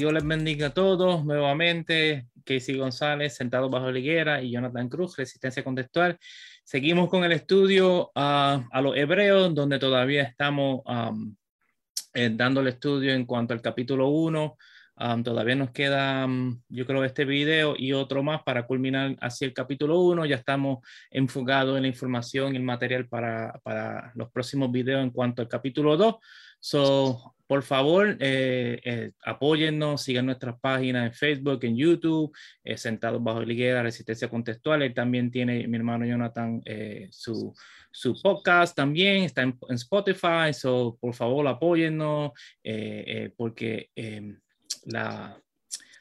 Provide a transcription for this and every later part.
Dios les bendiga a todos nuevamente. Casey González, sentado bajo la higuera, y Jonathan Cruz, resistencia contextual. Seguimos con el estudio ah, a los hebreos, donde todavía estamos eh, dando el estudio en cuanto al capítulo 1. todavía nos queda, yo creo, este video y otro más para culminar hacia el capítulo 1. Ya estamos enfocados en la información y el material para, para los próximos videos en cuanto al capítulo 2. So, por favor, eh, eh, apóyennos, sigan nuestras páginas en Facebook, en YouTube, eh, Sentados Bajo Liguera, Resistencia Contextual. Él también tiene, mi hermano Jonathan, su, su, podcast también, está en, Spotify. So, por favor, apóyennos, porque em, la,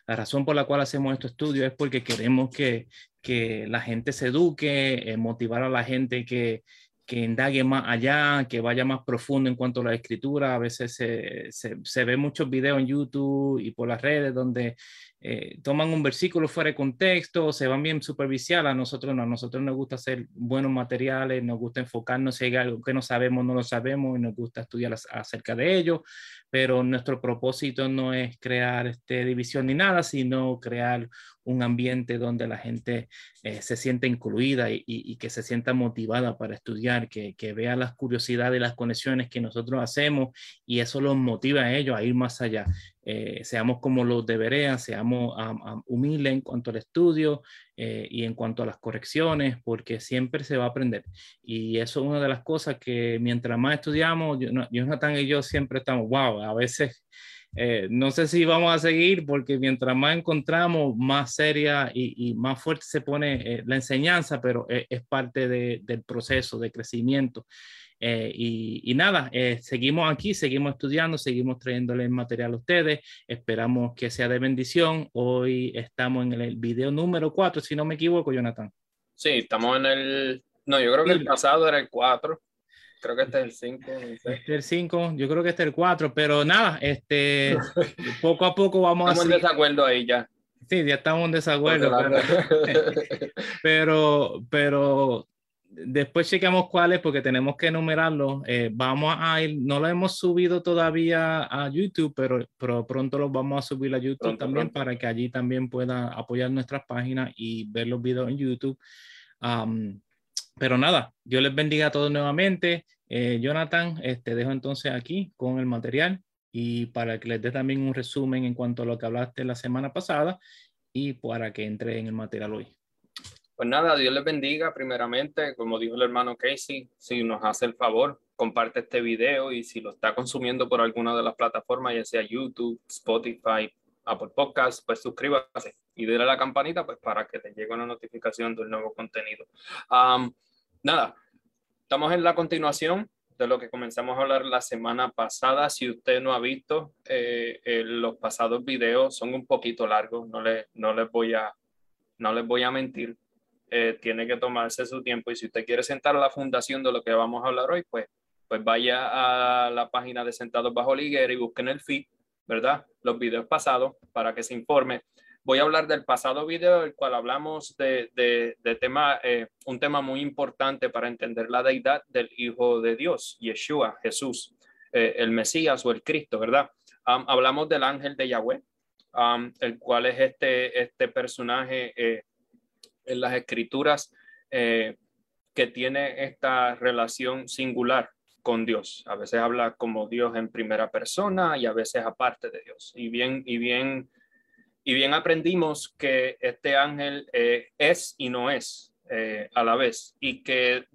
la, razón por la cual hacemos estos estudios es porque queremos que, que la gente se eduque, motivar a la gente que que indague más allá, que vaya más profundo en cuanto a la escritura. A veces se, se, se ve muchos videos en YouTube y por las redes donde eh, toman un versículo fuera de contexto, se van bien superficial, a nosotros no, a nosotros nos gusta hacer buenos materiales, nos gusta enfocarnos si hay algo que no sabemos, no lo sabemos y nos gusta estudiar acerca de ello, pero nuestro propósito no es crear este, división ni nada, sino crear un ambiente donde la gente eh, se sienta incluida y, que se sienta motivada para estudiar, que, vea las curiosidades y las conexiones que nosotros hacemos y eso los motiva a ellos a ir más allá. Eh, seamos como los deberían, seamos humildes en cuanto al estudio eh, y en cuanto a las correcciones, porque siempre se va a aprender. Y eso es una de las cosas que mientras más estudiamos, Jonathan y yo siempre estamos, wow, a veces eh, no sé si vamos a seguir, porque mientras más encontramos, más seria y, más fuerte se pone la enseñanza, pero es, parte del proceso de crecimiento. Eh, y, nada, eh, seguimos aquí, seguimos estudiando, seguimos trayéndoles material a ustedes. Esperamos que sea de bendición. Hoy estamos en el video número 4, si no me equivoco, Jonathan. Sí, estamos en el... No, yo creo que el pasado era el 4. Creo que este es el 5. Este es el 5, yo creo que este es el 4, pero nada, este, poco a poco vamos a... Estamos en desacuerdo ahí ya. Sí, ya estamos en desacuerdo. pero, pero después chequeamos cuáles porque tenemos que enumerarlos. Eh, vamos a ir, no lo hemos subido todavía a YouTube, pero, pero pronto los vamos a subir a YouTube también para que allí también pueda apoyar nuestras páginas y ver los videos en YouTube. Pero nada, Dios les bendiga a todos nuevamente. Eh, Jonathan, te este, dejo entonces aquí con el material y para que les dé también un resumen en cuanto a lo que hablaste la semana pasada y para que entre en el material hoy. Pues nada, Dios les bendiga primeramente, como dijo el hermano Casey, si nos hace el favor, comparte este video y si lo está consumiendo por alguna de las plataformas, ya sea YouTube, Spotify, Apple Podcasts, pues suscríbase y déle a la campanita pues para que te llegue una notificación del nuevo contenido. Nada, estamos en la continuación de lo que comenzamos a hablar la semana pasada. Si usted no ha visto eh, eh, los pasados videos, son un poquito largos, no, le, no, les voy a, no les voy a mentir eh, tiene que tomarse su tiempo y si usted quiere sentar la fundación de lo que vamos a hablar hoy, pues, pues vaya a la página de Sentados Bajo Liguera y busquen el feed, ¿verdad? Los videos pasados para que se informe. Voy a hablar del pasado video, el cual hablamos de, de, tema, eh, un tema muy importante para entender la deidad del Hijo de Dios, Yeshua, Jesús, eh, el Mesías o el Cristo, ¿verdad? hablamos del ángel de Yahweh, el cual es este, este personaje en las escrituras eh, que tiene esta relación singular con Dios. A veces habla como Dios en primera persona y a veces aparte de Dios. Y bien, y bien, y bien aprendimos que este ángel eh, es y no es eh, a la vez y que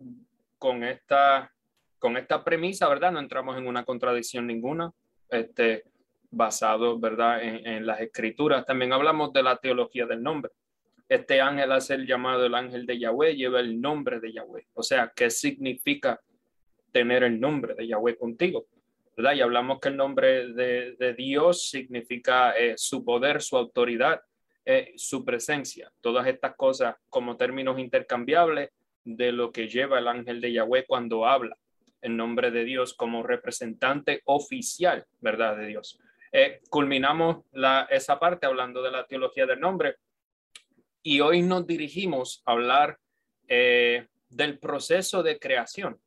con esta, con esta premisa, ¿verdad? No entramos en una contradicción ninguna. Este, basado, ¿verdad? En, en las escrituras. También hablamos de la teología del nombre este ángel hace el llamado el ángel de Yahweh, lleva el nombre de Yahweh. O sea, ¿qué significa tener el nombre de Yahweh contigo? ¿Verdad? Y hablamos que el nombre de, Dios significa eh, su poder, su autoridad, eh, su presencia. Todas estas cosas como términos intercambiables de lo que lleva el ángel de Yahweh cuando habla en nombre de Dios como representante oficial, ¿verdad? De Dios. Eh, culminamos esa parte hablando de la teología del nombre y hoy nos dirigimos a hablar del proceso de creación,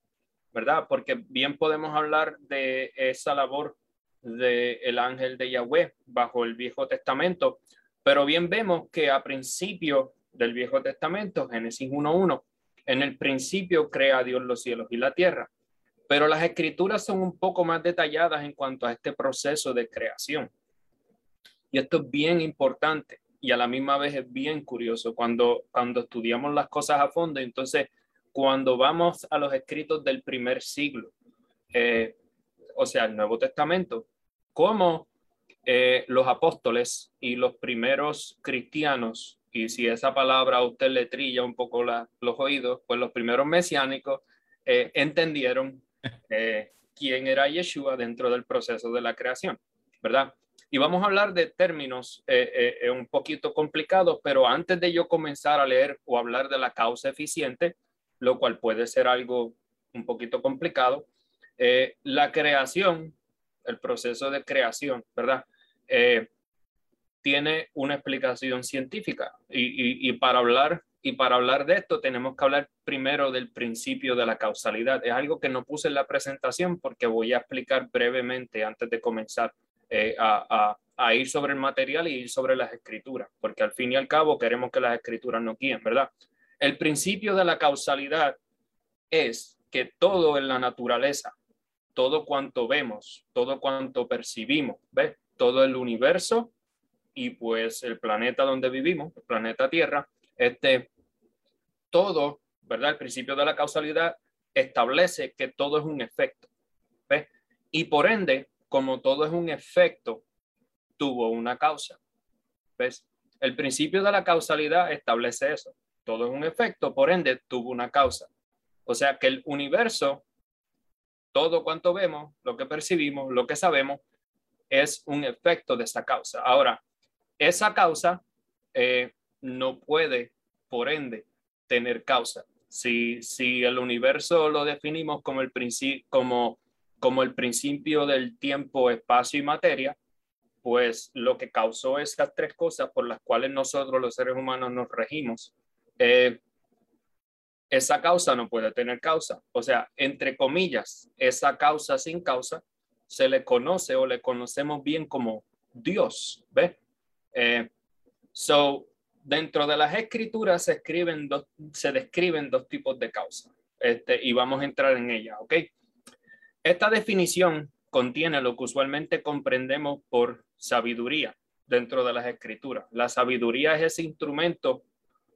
¿verdad? Porque bien podemos hablar de esa labor del ángel de Yahweh bajo el Viejo Testamento, pero bien vemos que a principio del Viejo Testamento, Génesis 1.1, en el principio crea Dios los cielos y la tierra. Pero las escrituras son un poco más detalladas en cuanto a este proceso de creación. Y esto es bien importante y a la misma vez es bien curioso cuando, cuando estudiamos las cosas a fondo. Entonces, cuando vamos a los escritos del primer siglo, eh, o sea, el Nuevo Testamento, cómo eh, los apóstoles y los primeros cristianos, y si esa palabra a usted le trilla un poco la, los oídos, pues los primeros mesiánicos eh, entendieron eh, quién era Yeshua dentro del proceso de la creación, ¿verdad? Y vamos a hablar de términos un poquito complicados, pero antes de yo comenzar a leer o hablar de la causa eficiente, lo cual puede ser algo un poquito complicado, la creación el proceso de creación, ¿verdad? Eh, tiene una explicación científica y, para hablar y para hablar de esto tenemos que hablar primero del principio de la causalidad. Es algo que no puse en la presentación porque voy a explicar brevemente antes de comenzar eh, a, a, ir sobre el material y ir sobre las escrituras, porque al fin y al cabo queremos que las escrituras nos guíen, ¿verdad? El principio de la causalidad es que todo en la naturaleza, todo cuanto vemos, todo cuanto percibimos, ¿ves? Todo el universo y pues el planeta donde vivimos, el planeta Tierra, este, todo, ¿verdad? El principio de la causalidad establece que todo es un efecto, ¿ves? Y por ende, como todo es un efecto, tuvo una causa, ¿ves? El principio de la causalidad establece eso. Todo es un efecto, por ende, tuvo una causa. O sea que el universo todo cuanto vemos, lo que percibimos, lo que sabemos, es un efecto de esa causa. Ahora, esa causa eh, no puede, por ende, tener causa. Si, si el universo lo definimos como el, como, como el principio del tiempo, espacio y materia, pues lo que causó esas tres cosas por las cuales nosotros los seres humanos nos regimos, eh, esa causa no puede tener causa. O sea, entre comillas, esa causa sin causa se le conoce o le conocemos bien como Dios. ¿Ve? Eh, so, dentro de las escrituras se, escriben dos, se describen dos tipos de causa. Este, y vamos a entrar en ella, ¿ok? Esta definición contiene lo que usualmente comprendemos por sabiduría dentro de las escrituras. La sabiduría es ese instrumento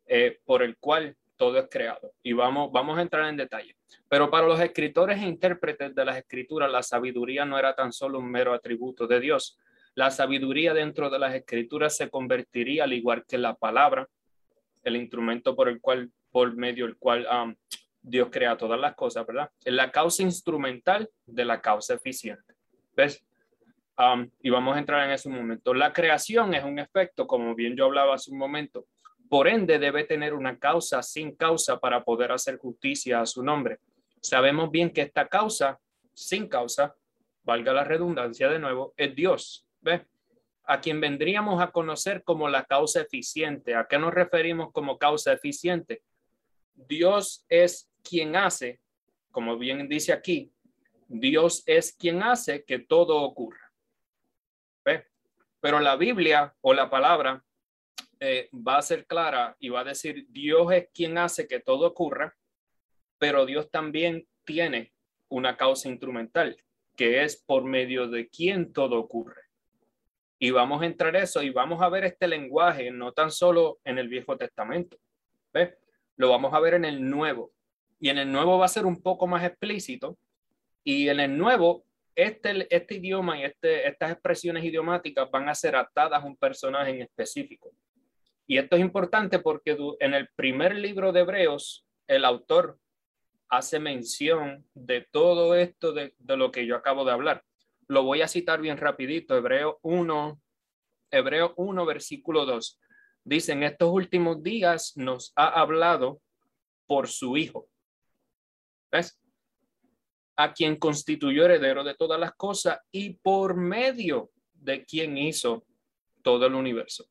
eh, por el cual todo es creado. Y vamos, vamos a entrar en detalle. Pero para los escritores e intérpretes de las escrituras, la sabiduría no era tan solo un mero atributo de Dios. La sabiduría dentro de las escrituras se convertiría, al igual que la palabra, el instrumento por el cual, por medio del cual um, Dios crea todas las cosas, ¿verdad? En la causa instrumental de la causa eficiente. ¿Ves? Um, y vamos a entrar en ese momento. La creación es un efecto, como bien yo hablaba hace un momento, por ende, debe tener una causa sin causa para poder hacer justicia a su nombre. Sabemos bien que esta causa sin causa, valga la redundancia de nuevo, es Dios. ¿Ve? A quien vendríamos a conocer como la causa eficiente. ¿A qué nos referimos como causa eficiente? Dios es quien hace, como bien dice aquí, Dios es quien hace que todo ocurra. ¿Ve? Pero la Biblia o la palabra eh, va a ser clara y va a decir, Dios es quien hace que todo ocurra, pero Dios también tiene una causa instrumental, que es por medio de quien todo ocurre. Y vamos a entrar eso y vamos a ver este lenguaje no tan solo en el Viejo Testamento, ¿ves? Lo vamos a ver en el Nuevo. Y en el Nuevo va a ser un poco más explícito. Y en el Nuevo, este, este idioma y este, estas expresiones idiomáticas van a ser atadas a un personaje en específico. Y esto es importante porque en el primer libro de Hebreos, el autor hace mención de todo esto de, lo que yo acabo de hablar. Lo voy a citar bien rapidito, Hebreo 1, Hebreo 1, versículo 2. Dice, en estos últimos días nos ha hablado por su Hijo. ¿Ves? A quien constituyó heredero de todas las cosas y por medio de quien hizo todo el universo.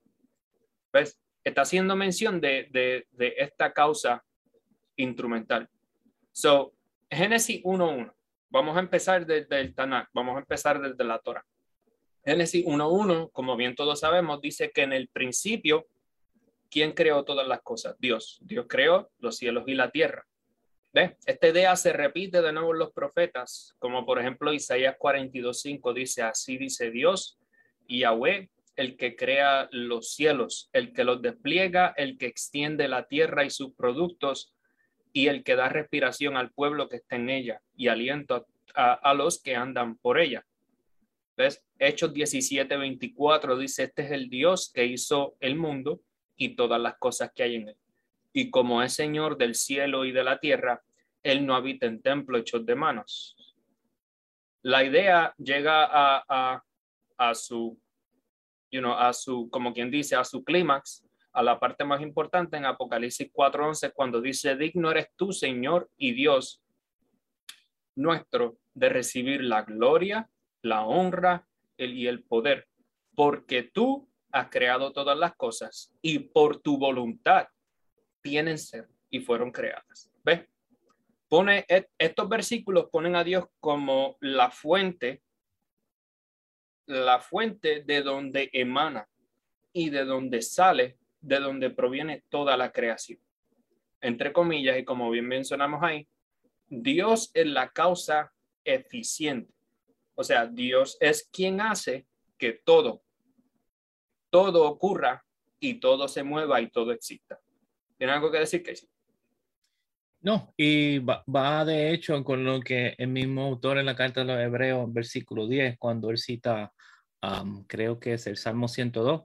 ¿Ves? Está haciendo mención de, de, esta causa instrumental. So, Génesis 1.1. Vamos a empezar desde el Tanakh, vamos a empezar desde la Torah. Génesis 1.1, como bien todos sabemos, dice que en el principio, ¿quién creó todas las cosas? Dios. Dios creó los cielos y la tierra. ¿Ve? Esta idea se repite de nuevo en los profetas, como por ejemplo Isaías 42.5 dice, así dice Dios, y Yahweh, el que crea los cielos, el que los despliega, el que extiende la tierra y sus productos, y el que da respiración al pueblo que está en ella y aliento a, los que andan por ella. ¿Ves? Hechos 17.24 dice, este es el Dios que hizo el mundo y todas las cosas que hay en él y como es Señor del cielo y de la tierra, Él no habita en templo hechos de manos. La idea llega a, a, a su, a su, como quien dice, a su clímax, a la parte más importante en Apocalipsis 4:11, cuando dice, digno eres tú, Señor y Dios nuestro, de recibir la gloria, la honra el, y el poder, porque tú has creado todas las cosas y por tu voluntad tienen ser y fueron creadas. ¿Ves? Pone, estos versículos ponen a Dios como la fuente, la fuente de donde emana y de donde sale, de donde proviene toda la creación. Entre comillas, y como bien mencionamos ahí, Dios es la causa eficiente. O sea, Dios es quien hace que todo, todo ocurra y todo se mueva y todo exista. ¿Tiene algo que decir, Casey? No, y va, de hecho con lo que el mismo autor en la carta de los Hebreos, versículo 10, cuando él cita, creo que es el Salmo 102,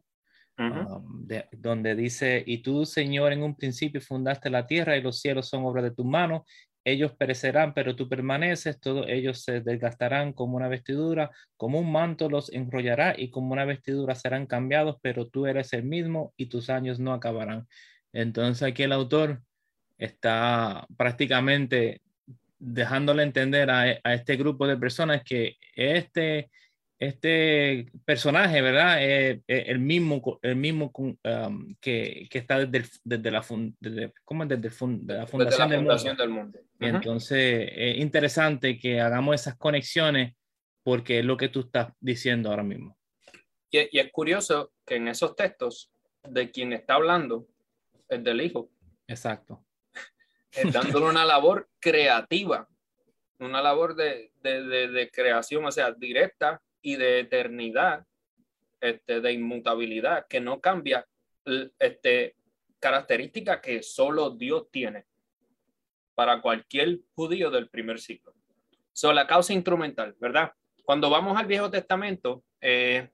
donde dice, y tú, Señor, en un principio fundaste la tierra y los cielos son obra de tu mano, ellos perecerán, pero tú permaneces, todos ellos se desgastarán como una vestidura, como un manto los enrollará y como una vestidura serán cambiados, pero tú eres el mismo y tus años no acabarán. Entonces aquí el autor está prácticamente dejándole entender a, este grupo de personas que este, este personaje, ¿verdad? Es, el mismo, el mismo um, que, está desde, desde, la, desde, ¿cómo desde, la fundación, del, mundo. Entonces es interesante que hagamos esas conexiones porque es lo que tú estás diciendo ahora mismo. Y, y es curioso que en esos textos de quien está hablando el del hijo. Exacto. Dándole una labor creativa, una labor de, de, de, creación, o sea, directa y de eternidad, este, de inmutabilidad, que no cambia este, característica que solo Dios tiene para cualquier judío del primer siglo. Son la causa instrumental, ¿verdad? Cuando vamos al Viejo Testamento, eh,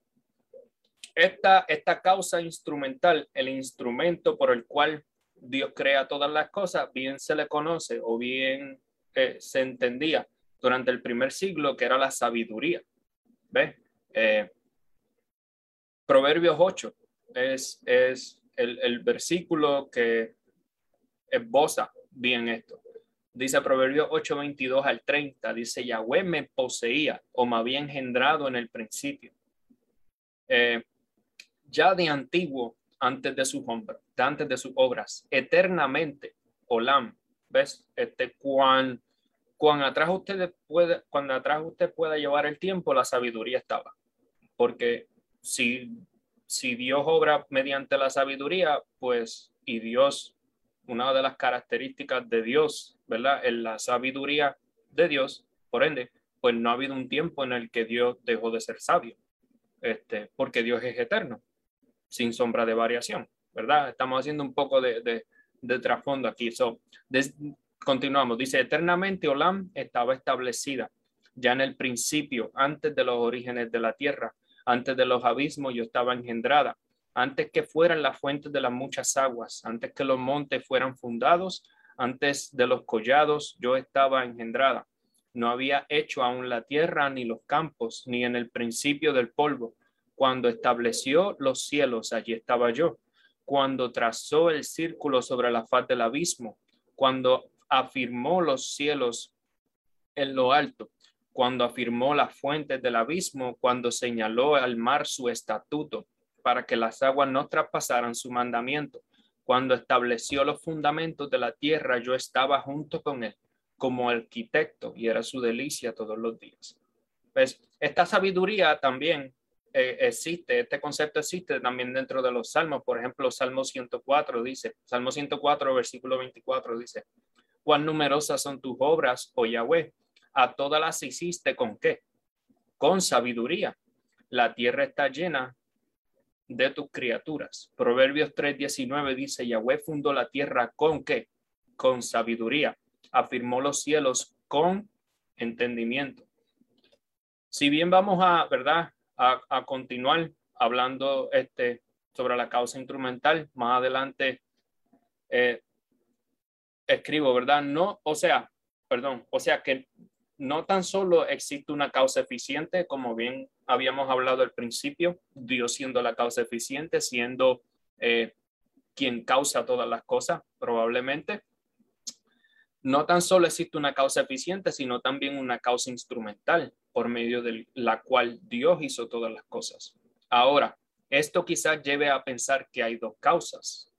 esta, esta causa instrumental, el instrumento por el cual Dios crea todas las cosas, bien se le conoce o bien eh, se entendía durante el primer siglo que era la sabiduría. ¿Ves? Eh, Proverbios 8 es, es el, el versículo que esboza bien esto. Dice Proverbios 8, 22 al 30, dice, Yahweh me poseía o me había engendrado en el principio. Eh, ya de antiguo, antes de sus hombres, antes de sus obras, eternamente, Olam, ¿ves? Este, cuando, cuando atrás usted puede, cuando atrás usted pueda llevar el tiempo, la sabiduría estaba. Porque si, si Dios obra mediante la sabiduría, pues, y Dios, una de las características de Dios, ¿verdad? En la sabiduría de Dios, por ende, pues no ha habido un tiempo en el que Dios dejó de ser sabio, este, porque Dios es eterno sin sombra de variación, ¿verdad? Estamos haciendo un poco de, de, trasfondo aquí. So, continuamos. Dice, eternamente Olam estaba establecida ya en el principio, antes de los orígenes de la tierra, antes de los abismos, yo estaba engendrada, antes que fueran las fuentes de las muchas aguas, antes que los montes fueran fundados, antes de los collados, yo estaba engendrada. No había hecho aún la tierra ni los campos, ni en el principio del polvo cuando estableció los cielos, allí estaba yo. Cuando trazó el círculo sobre la faz del abismo, cuando afirmó los cielos en lo alto, cuando afirmó las fuentes del abismo, cuando señaló al mar su estatuto para que las aguas no traspasaran su mandamiento, cuando estableció los fundamentos de la tierra, yo estaba junto con él como arquitecto y era su delicia todos los días. Pues esta sabiduría también eh, existe, este concepto existe también dentro de los salmos. Por ejemplo, Salmo 104 dice, Salmo 104, versículo 24 dice, cuán numerosas son tus obras, oh Yahweh, a todas las hiciste con qué? Con sabiduría. La tierra está llena de tus criaturas. Proverbios 3:19 dice, Yahweh fundó la tierra con qué? Con sabiduría. Afirmó los cielos con entendimiento. Si bien vamos a, ¿verdad? A, continuar hablando este, sobre la causa instrumental, más adelante eh, escribo, ¿verdad? No, o sea, perdón, o sea que no tan solo existe una causa eficiente, como bien habíamos hablado al principio, Dios siendo la causa eficiente, siendo eh, quien causa todas las cosas, probablemente. No tan solo existe una causa eficiente, sino también una causa instrumental por medio de la cual Dios hizo todas las cosas. Ahora, esto quizás lleve a pensar que hay dos causas.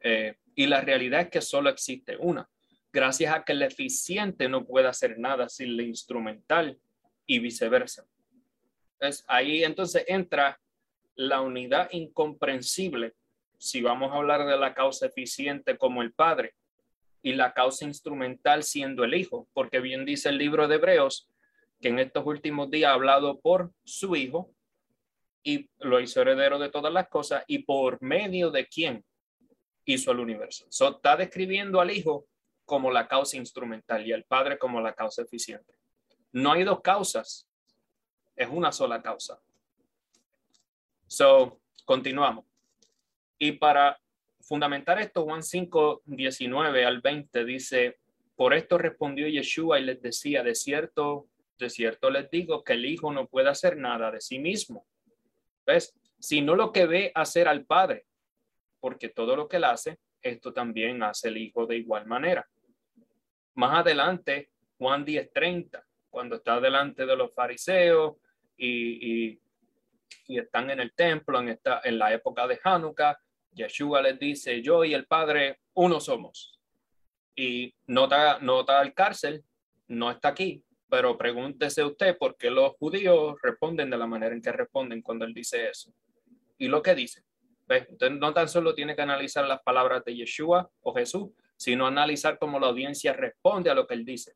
Eh, y la realidad es que solo existe una gracias a que el eficiente no puede hacer nada sin el instrumental y viceversa. Es ahí entonces entra la unidad incomprensible, si vamos a hablar de la causa eficiente como el Padre y la causa instrumental siendo el Hijo, porque bien dice el libro de Hebreos que en estos últimos días ha hablado por su Hijo y lo hizo heredero de todas las cosas y por medio de quién hizo el universo. So, está describiendo al Hijo como la causa instrumental y el Padre como la causa eficiente. No hay dos causas, es una sola causa. So, continuamos. Y para fundamentar esto, Juan 5, 19 al 20 dice, por esto respondió Yeshua y les decía, de cierto, de cierto les digo que el Hijo no puede hacer nada de sí mismo. ¿Ves? Sino lo que ve hacer al Padre, porque todo lo que él hace, esto también hace el Hijo de igual manera. Más adelante, Juan 10:30, cuando está delante de los fariseos y, y, están en el templo en, esta, en la época de Hanukkah, Yeshua les dice, yo y el Padre uno somos. Y nota, nota el cárcel, no está aquí, pero pregúntese usted por qué los judíos responden de la manera en que responden cuando él dice eso. Y lo que dice. Usted no tan solo tiene que analizar las palabras de Yeshua o Jesús, sino analizar cómo la audiencia responde a lo que él dice,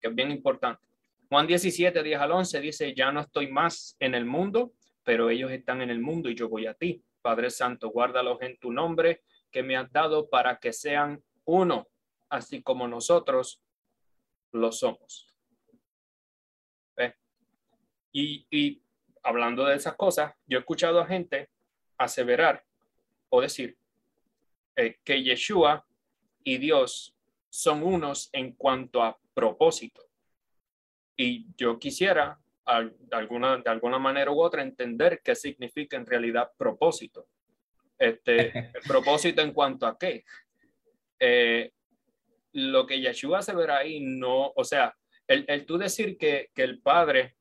que es bien importante. Juan 17, 10 al 11 dice, ya no estoy más en el mundo, pero ellos están en el mundo y yo voy a ti. Padre Santo, guárdalos en tu nombre que me has dado para que sean uno, así como nosotros lo somos. Y, y hablando de esas cosas, yo he escuchado a gente aseverar o decir eh, que Yeshua y Dios son unos en cuanto a propósito. Y yo quisiera, de, alguna, de alguna manera u otra, entender qué significa en realidad propósito. Este, propósito en cuanto a qué. Eh, lo que Yeshua se verá ahí no, o sea, el, el tú decir que, que el Padre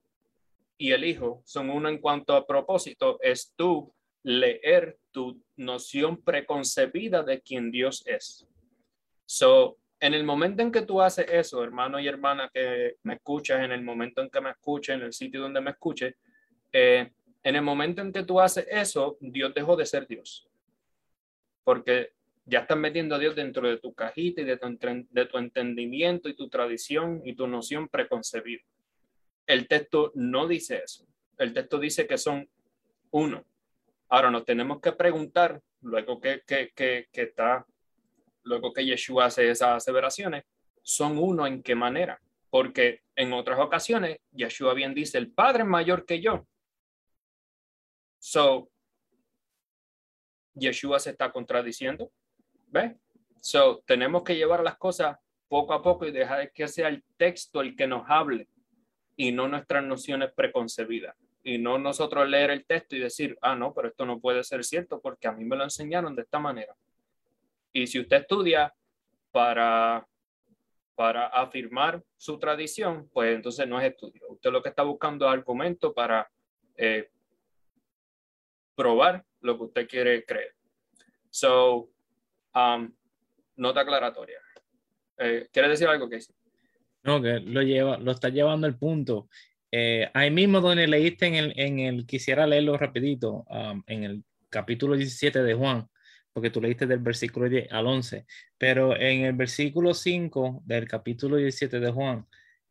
y el Hijo son uno en cuanto a propósito, es tú leer tu noción preconcebida de quién Dios es. So, en el momento en que tú haces eso, hermano y hermana que me escuchas, en el momento en que me escuches, en el sitio donde me escuches, eh, en el momento en que tú haces eso, Dios dejó de ser Dios. Porque ya estás metiendo a Dios dentro de tu cajita y de tu entendimiento y tu tradición y tu noción preconcebida. El texto no dice eso. El texto dice que son uno. Ahora nos tenemos que preguntar, luego que, que, que, está luego que Yeshua hace esas aseveraciones, son uno en qué manera. Porque en otras ocasiones, Yeshua bien dice, el Padre es mayor que yo. So, Yeshua se está contradiciendo. ¿Ve? So, tenemos que llevar las cosas poco a poco y dejar que sea el texto el que nos hable y no nuestras nociones preconcebidas. Y no nosotros leer el texto y decir, ah, no, pero esto no puede ser cierto porque a mí me lo enseñaron de esta manera. Y si usted estudia para, para afirmar su tradición, pues entonces no es estudio. Usted lo que está buscando es argumento para eh, probar lo que usted quiere creer. So, um, nota aclaratoria. Eh, ¿Quiere decir algo, Casey? No, que lo, lleva, lo está llevando al punto eh, ahí mismo donde leíste en el, en el quisiera leerlo rapidito, um, en el capítulo 17 de Juan, porque tú leíste del versículo 10 al 11, pero en el versículo 5 del capítulo 17 de Juan,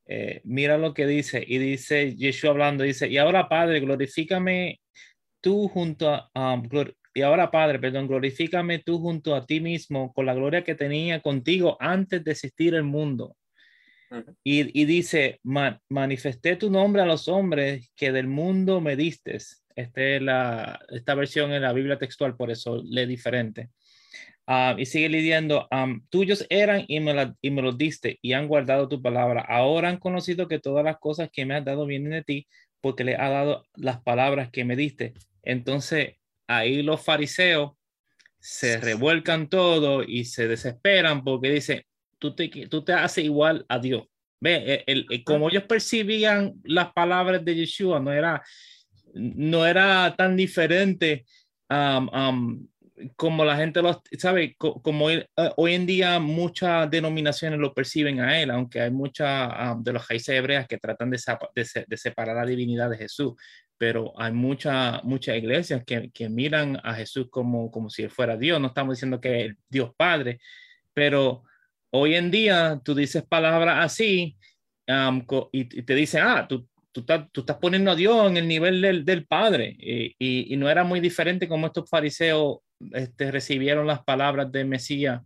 eh, mira lo que dice, y dice Yeshua hablando, dice, y ahora Padre, glorifícame tú junto a, um, y ahora Padre, perdón, glorifícame tú junto a ti mismo con la gloria que tenía contigo antes de existir el mundo. Y, y, dice, manifesté tu nombre a los hombres que del mundo me diste. Este la, esta versión en la Biblia textual, por eso lee diferente. Ah, y sigue leyendo, tuyos eran y me, la, y me los diste y han guardado tu palabra. Ahora han conocido que todas las cosas que me has dado vienen de ti porque le ha dado las palabras que me diste. Entonces ahí los fariseos se revuelcan todo y se desesperan porque dicen, tú te, tú te haces igual a Dios. Ve, el, el, como ellos percibían las palabras de Yeshua, no era, no era tan diferente como la gente lo sabe, como eh, hoy en día muchas denominaciones lo perciben a él, aunque hay muchas de los raíces hebreas que tratan de, de, separar la divinidad de Jesús, pero hay muchas muchas iglesias que, que, miran a Jesús como, como si él fuera Dios. No estamos diciendo que es Dios Padre, pero hoy en día tú dices palabras así y, te dicen, ah, tú, tú, estás, tú, estás, poniendo a Dios en el nivel del, del Padre. Y, y, y, no era muy diferente como estos fariseos este, recibieron las palabras de Mesías,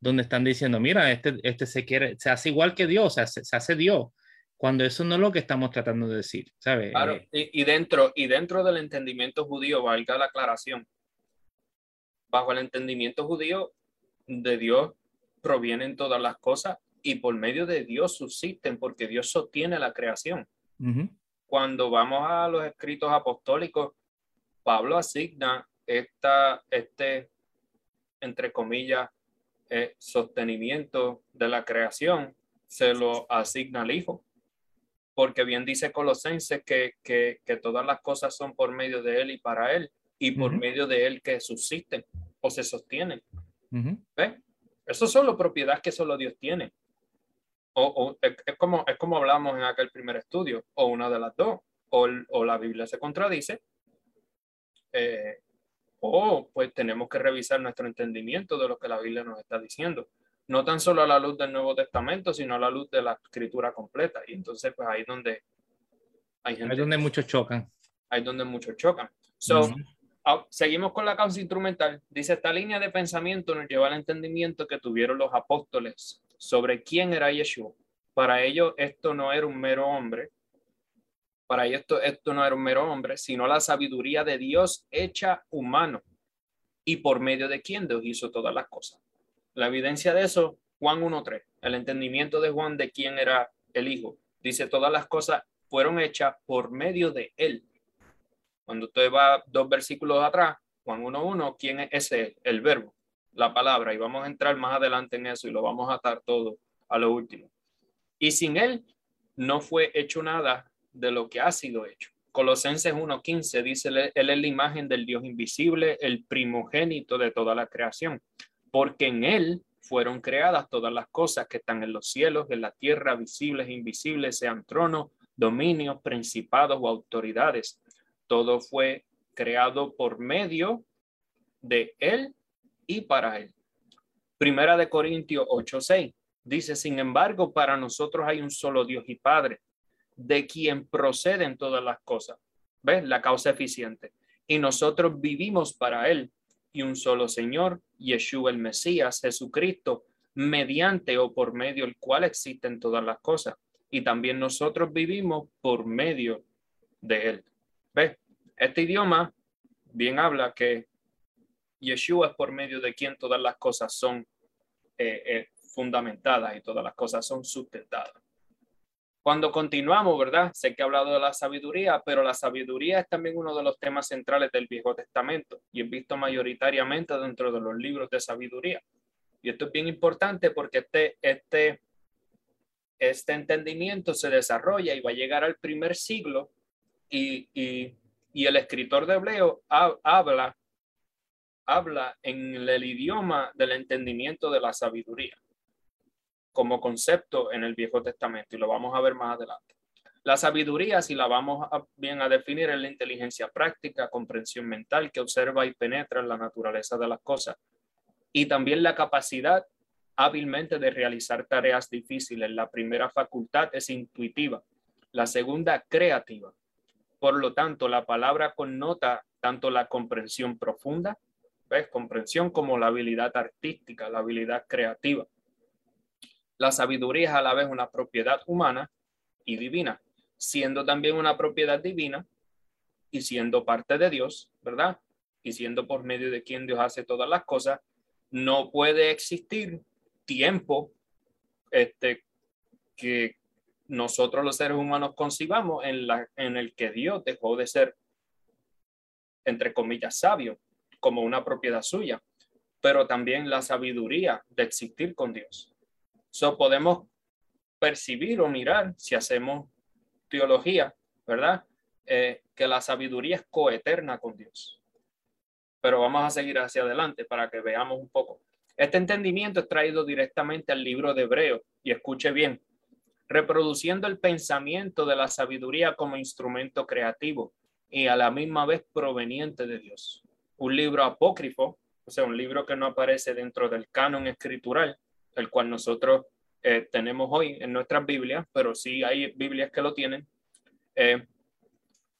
donde están diciendo, mira, este, este se quiere, se hace igual que Dios, se se hace Dios cuando eso no es lo que estamos tratando de decir, ¿sabes? Claro, eh, y, dentro, y dentro del entendimiento judío, valga la aclaración, bajo el entendimiento judío de Dios provienen todas las cosas y por medio de Dios subsisten porque Dios sostiene la creación. Cuando vamos a los escritos apostólicos, Pablo asigna esta, este, entre comillas, eh, sostenimiento de la creación, se lo asigna al Hijo. Porque bien dice Colosenses que, que, que, todas las cosas son por medio de Él y para Él, y por medio de Él que subsisten o se sostienen. Uh Eso son las propiedades que solo Dios tiene. O, o es, como, es como hablamos en aquel primer estudio, o una de las dos, o, o la Biblia se contradice, eh, o pues tenemos que revisar nuestro entendimiento de lo que la Biblia nos está diciendo no tan solo a la luz del Nuevo Testamento, sino a la luz de la escritura completa. Y entonces, pues ahí donde hay gente. Ahí donde muchos chocan. Ahí donde muchos chocan. So, seguimos con la causa instrumental. Dice, esta línea de pensamiento nos lleva al entendimiento que tuvieron los apóstoles sobre quién era Yeshua. Para ellos esto no era un mero hombre. Para ellos esto, esto no era un mero hombre, sino la sabiduría de Dios hecha humano. Y por medio de quién Dios hizo todas las cosas. La evidencia de eso, Juan 1.3, el entendimiento de Juan de quién era el Hijo. Dice, todas las cosas fueron hechas por medio de Él. Cuando usted va dos versículos atrás, Juan 1.1, ¿quién es ese? El verbo, la palabra. Y vamos a entrar más adelante en eso y lo vamos a atar todo a lo último. Y sin Él no fue hecho nada de lo que ha sido hecho. Colosenses 1.15 dice, Él es la imagen del Dios invisible, el primogénito de toda la creación porque en Él fueron creadas todas las cosas que están en los cielos, en la tierra, visibles e invisibles, sean tronos, dominios, principados o autoridades. Todo fue creado por medio de Él y para Él. Primera de Corintios 8:6 dice, sin embargo, para nosotros hay un solo Dios y Padre, de quien proceden todas las cosas. ¿Ves? La causa eficiente. Y nosotros vivimos para Él y un solo Señor, Yeshua el Mesías, Jesucristo, mediante o por medio del cual existen todas las cosas. Y también nosotros vivimos por medio de él. ¿Ves? Este idioma bien habla que Yeshua es por medio de quien todas las cosas son eh, eh, fundamentadas y todas las cosas son sustentadas. Cuando continuamos, ¿verdad? Sé que he hablado de la sabiduría, pero la sabiduría es también uno de los temas centrales del Viejo Testamento y es visto mayoritariamente dentro de los libros de sabiduría. Y esto es bien importante porque este, este, este entendimiento se desarrolla y va a llegar al primer siglo y, el escritor de Hebreo habla, habla en el idioma del entendimiento de la sabiduría como concepto en el Viejo Testamento y lo vamos a ver más adelante. La sabiduría, si la vamos bien a definir, es la inteligencia práctica, comprensión mental que observa y penetra en la naturaleza de las cosas. Y también la capacidad hábilmente de realizar tareas difíciles. La primera facultad es intuitiva, la segunda creativa. Por lo tanto, la palabra connota tanto la comprensión profunda, ¿ves? Comprensión como la habilidad artística, la habilidad creativa. La sabiduría es a la vez una propiedad humana y divina siendo también una propiedad divina y siendo parte de Dios, ¿verdad? Y siendo por medio de quien Dios hace todas las cosas, no puede existir tiempo este, que nosotros los seres humanos concibamos en, la, en el que Dios dejó de ser, entre comillas, sabio, como una propiedad suya, pero también la sabiduría de existir con Dios. So podemos percibir o mirar si hacemos teología, ¿verdad? Eh, que la sabiduría es coeterna con Dios. Pero vamos a seguir hacia adelante para que veamos un poco. Este entendimiento es traído directamente al libro de Hebreo, y escuche bien, reproduciendo el pensamiento de la sabiduría como instrumento creativo y a la misma vez proveniente de Dios. Un libro apócrifo, o sea, un libro que no aparece dentro del canon escritural, el cual nosotros eh, tenemos hoy en nuestras Biblias, pero sí hay Biblias que lo tienen. Eh,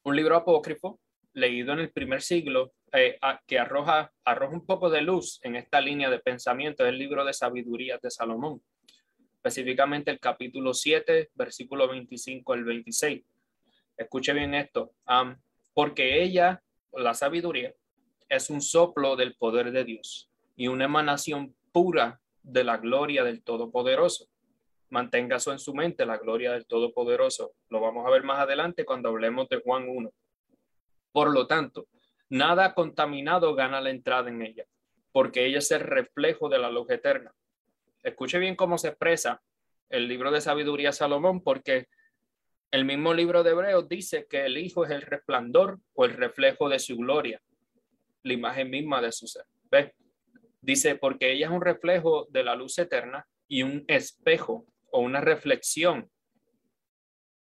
un libro apócrifo leído en el primer siglo eh, que arroja, arroja un poco de luz en esta línea de pensamiento, es el libro de sabiduría de Salomón, específicamente el capítulo 7, versículo 25 al 26. Escuche bien esto, porque ella, la sabiduría, es un soplo del poder de Dios y una emanación pura de la gloria del Todopoderoso mantenga eso en su mente, la gloria del Todopoderoso. Lo vamos a ver más adelante cuando hablemos de Juan 1. Por lo tanto, nada contaminado gana la entrada en ella, porque ella es el reflejo de la luz eterna. Escuche bien cómo se expresa el libro de sabiduría Salomón, porque el mismo libro de Hebreos dice que el Hijo es el resplandor o el reflejo de su gloria, la imagen misma de su ser. ¿Ves? Dice, porque ella es un reflejo de la luz eterna y un espejo o una reflexión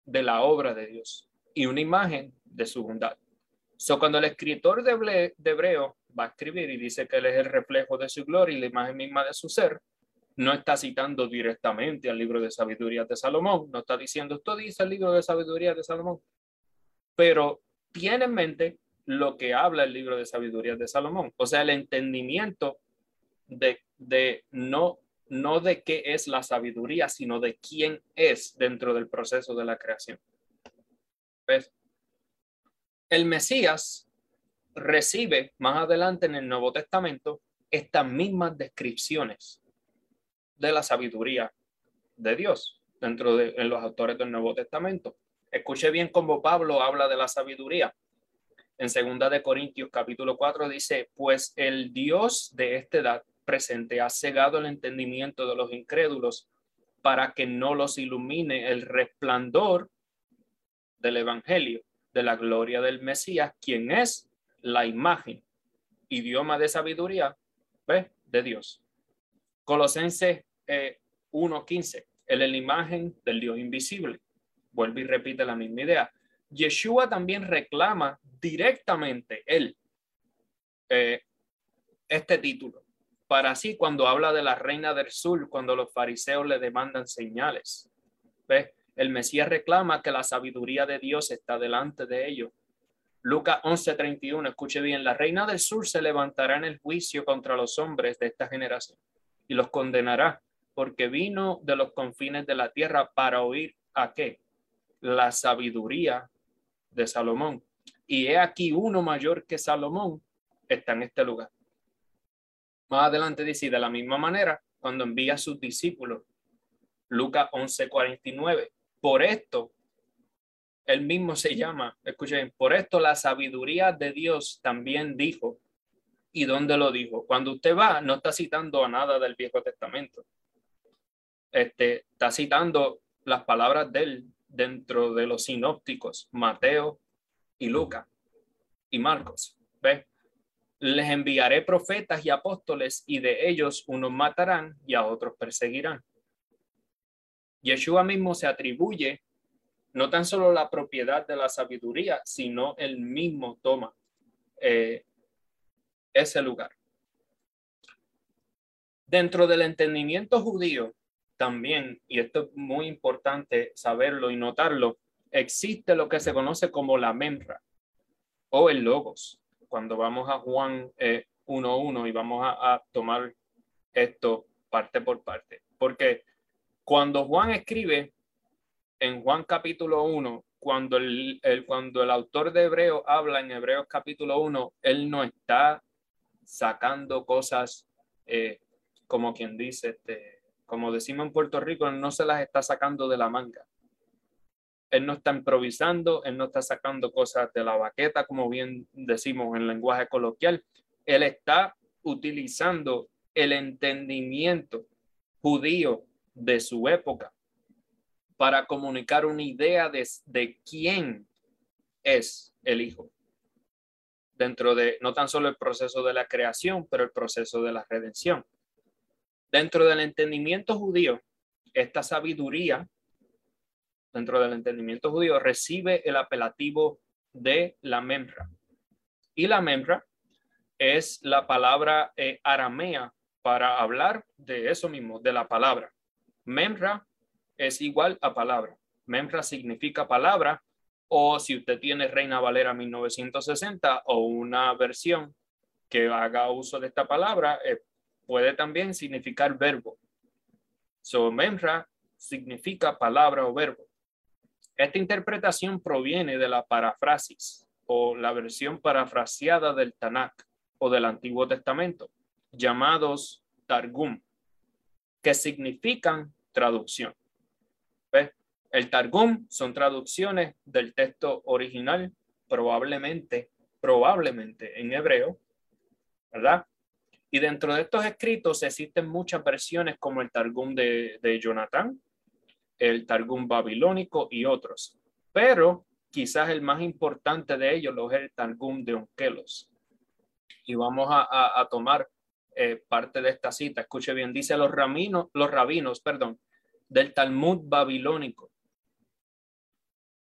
de la obra de Dios y una imagen de su bondad. So, cuando el escritor de, Hebreo va a escribir y dice que él es el reflejo de su gloria y la imagen misma de su ser, no está citando directamente al libro de sabiduría de Salomón, no está diciendo, esto dice el libro de sabiduría de Salomón, pero tiene en mente lo que habla el libro de sabiduría de Salomón, o sea, el entendimiento de, de no no de qué es la sabiduría, sino de quién es dentro del proceso de la creación. El Mesías recibe más adelante en el Nuevo Testamento estas mismas descripciones de la sabiduría de Dios dentro de los autores del Nuevo Testamento. Escuche bien cómo Pablo habla de la sabiduría. En segunda de Corintios capítulo 4 dice, pues el Dios de esta edad presente ha cegado el entendimiento de los incrédulos para que no los ilumine el resplandor del Evangelio, de la gloria del Mesías, quien es la imagen, idioma de sabiduría de Dios. Colosenses 1.15, eh, él es la imagen del Dios invisible. Vuelve y repite la misma idea. Yeshua también reclama directamente él eh, este título para así cuando habla de la reina del sur, cuando los fariseos le demandan señales. ¿Ves? El Mesías reclama que la sabiduría de Dios está delante de ellos. Lucas 11:31, escuche bien, la reina del sur se levantará en el juicio contra los hombres de esta generación y los condenará, porque vino de los confines de la tierra para oír a qué? La sabiduría de Salomón. Y he aquí uno mayor que Salomón está en este lugar. Más adelante dice, de la misma manera, cuando envía a sus discípulos, Lucas 11:49, por esto, él mismo se llama, escuchen, por esto la sabiduría de Dios también dijo. ¿Y dónde lo dijo? Cuando usted va, no está citando a nada del Viejo Testamento. Este, está citando las palabras de él dentro de los sinópticos, Mateo y Lucas y Marcos. ¿Ves? Les enviaré profetas y apóstoles, y de ellos unos matarán y a otros perseguirán. Yeshua mismo se atribuye no tan solo la propiedad de la sabiduría, sino el mismo toma eh, ese lugar. Dentro del entendimiento judío, también, y esto es muy importante saberlo y notarlo, existe lo que se conoce como la memra o el logos. Cuando vamos a Juan 1.1 eh, y vamos a, tomar esto parte por parte. Porque cuando Juan escribe en Juan capítulo 1, cuando el, cuando el autor de Hebreo habla en Hebreos capítulo 1, él no está sacando cosas eh, como quien dice, este, como decimos en Puerto Rico, no se las está sacando de la manga. Él no está improvisando, él no está sacando cosas de la baqueta, como bien decimos en lenguaje coloquial. Él está utilizando el entendimiento judío de su época para comunicar una idea de, de quién es el Hijo. Dentro de no tan solo el proceso de la creación, pero el proceso de la redención. Dentro del entendimiento judío, esta sabiduría, dentro del entendimiento judío, recibe el apelativo de la memra. Y la memra es la palabra eh, aramea para hablar de eso mismo, de la palabra. Memra es igual a palabra. Memra significa palabra o si usted tiene Reina Valera 1960 o una versión que haga uso de esta palabra, eh, puede también significar verbo. So, memra significa palabra o verbo. Esta interpretación proviene de la parafrasis o la versión parafraseada del Tanakh o del Antiguo Testamento, llamados Targum, que significan traducción. El Targum son traducciones del texto original, probablemente, probablemente en hebreo, ¿verdad? Y dentro de estos escritos existen muchas versiones como el Targum de, de Jonathan, el Targum babilónico y otros. Pero quizás el más importante de ellos es el Targum de Onkelos. Y vamos a, tomar eh, parte de esta cita. Escuche bien, dice los, raminos, los rabinos, perdón, del Talmud babilónico.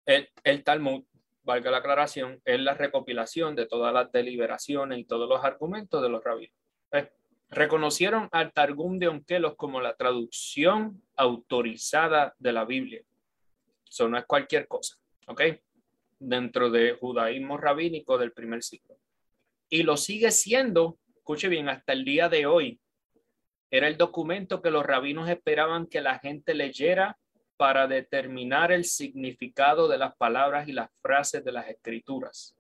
El, Talmud, valga la aclaración, es la recopilación de todas las deliberaciones y todos los argumentos de los rabinos. Reconocieron al Targum de Onkelos como la traducción autorizada de la Biblia. Eso no es cualquier cosa, ¿ok? Dentro del judaísmo rabínico del primer siglo. Y lo sigue siendo, escuche bien, hasta el día de hoy. Era el documento que los rabinos esperaban que la gente leyera para determinar el significado de las palabras y las frases de las escrituras.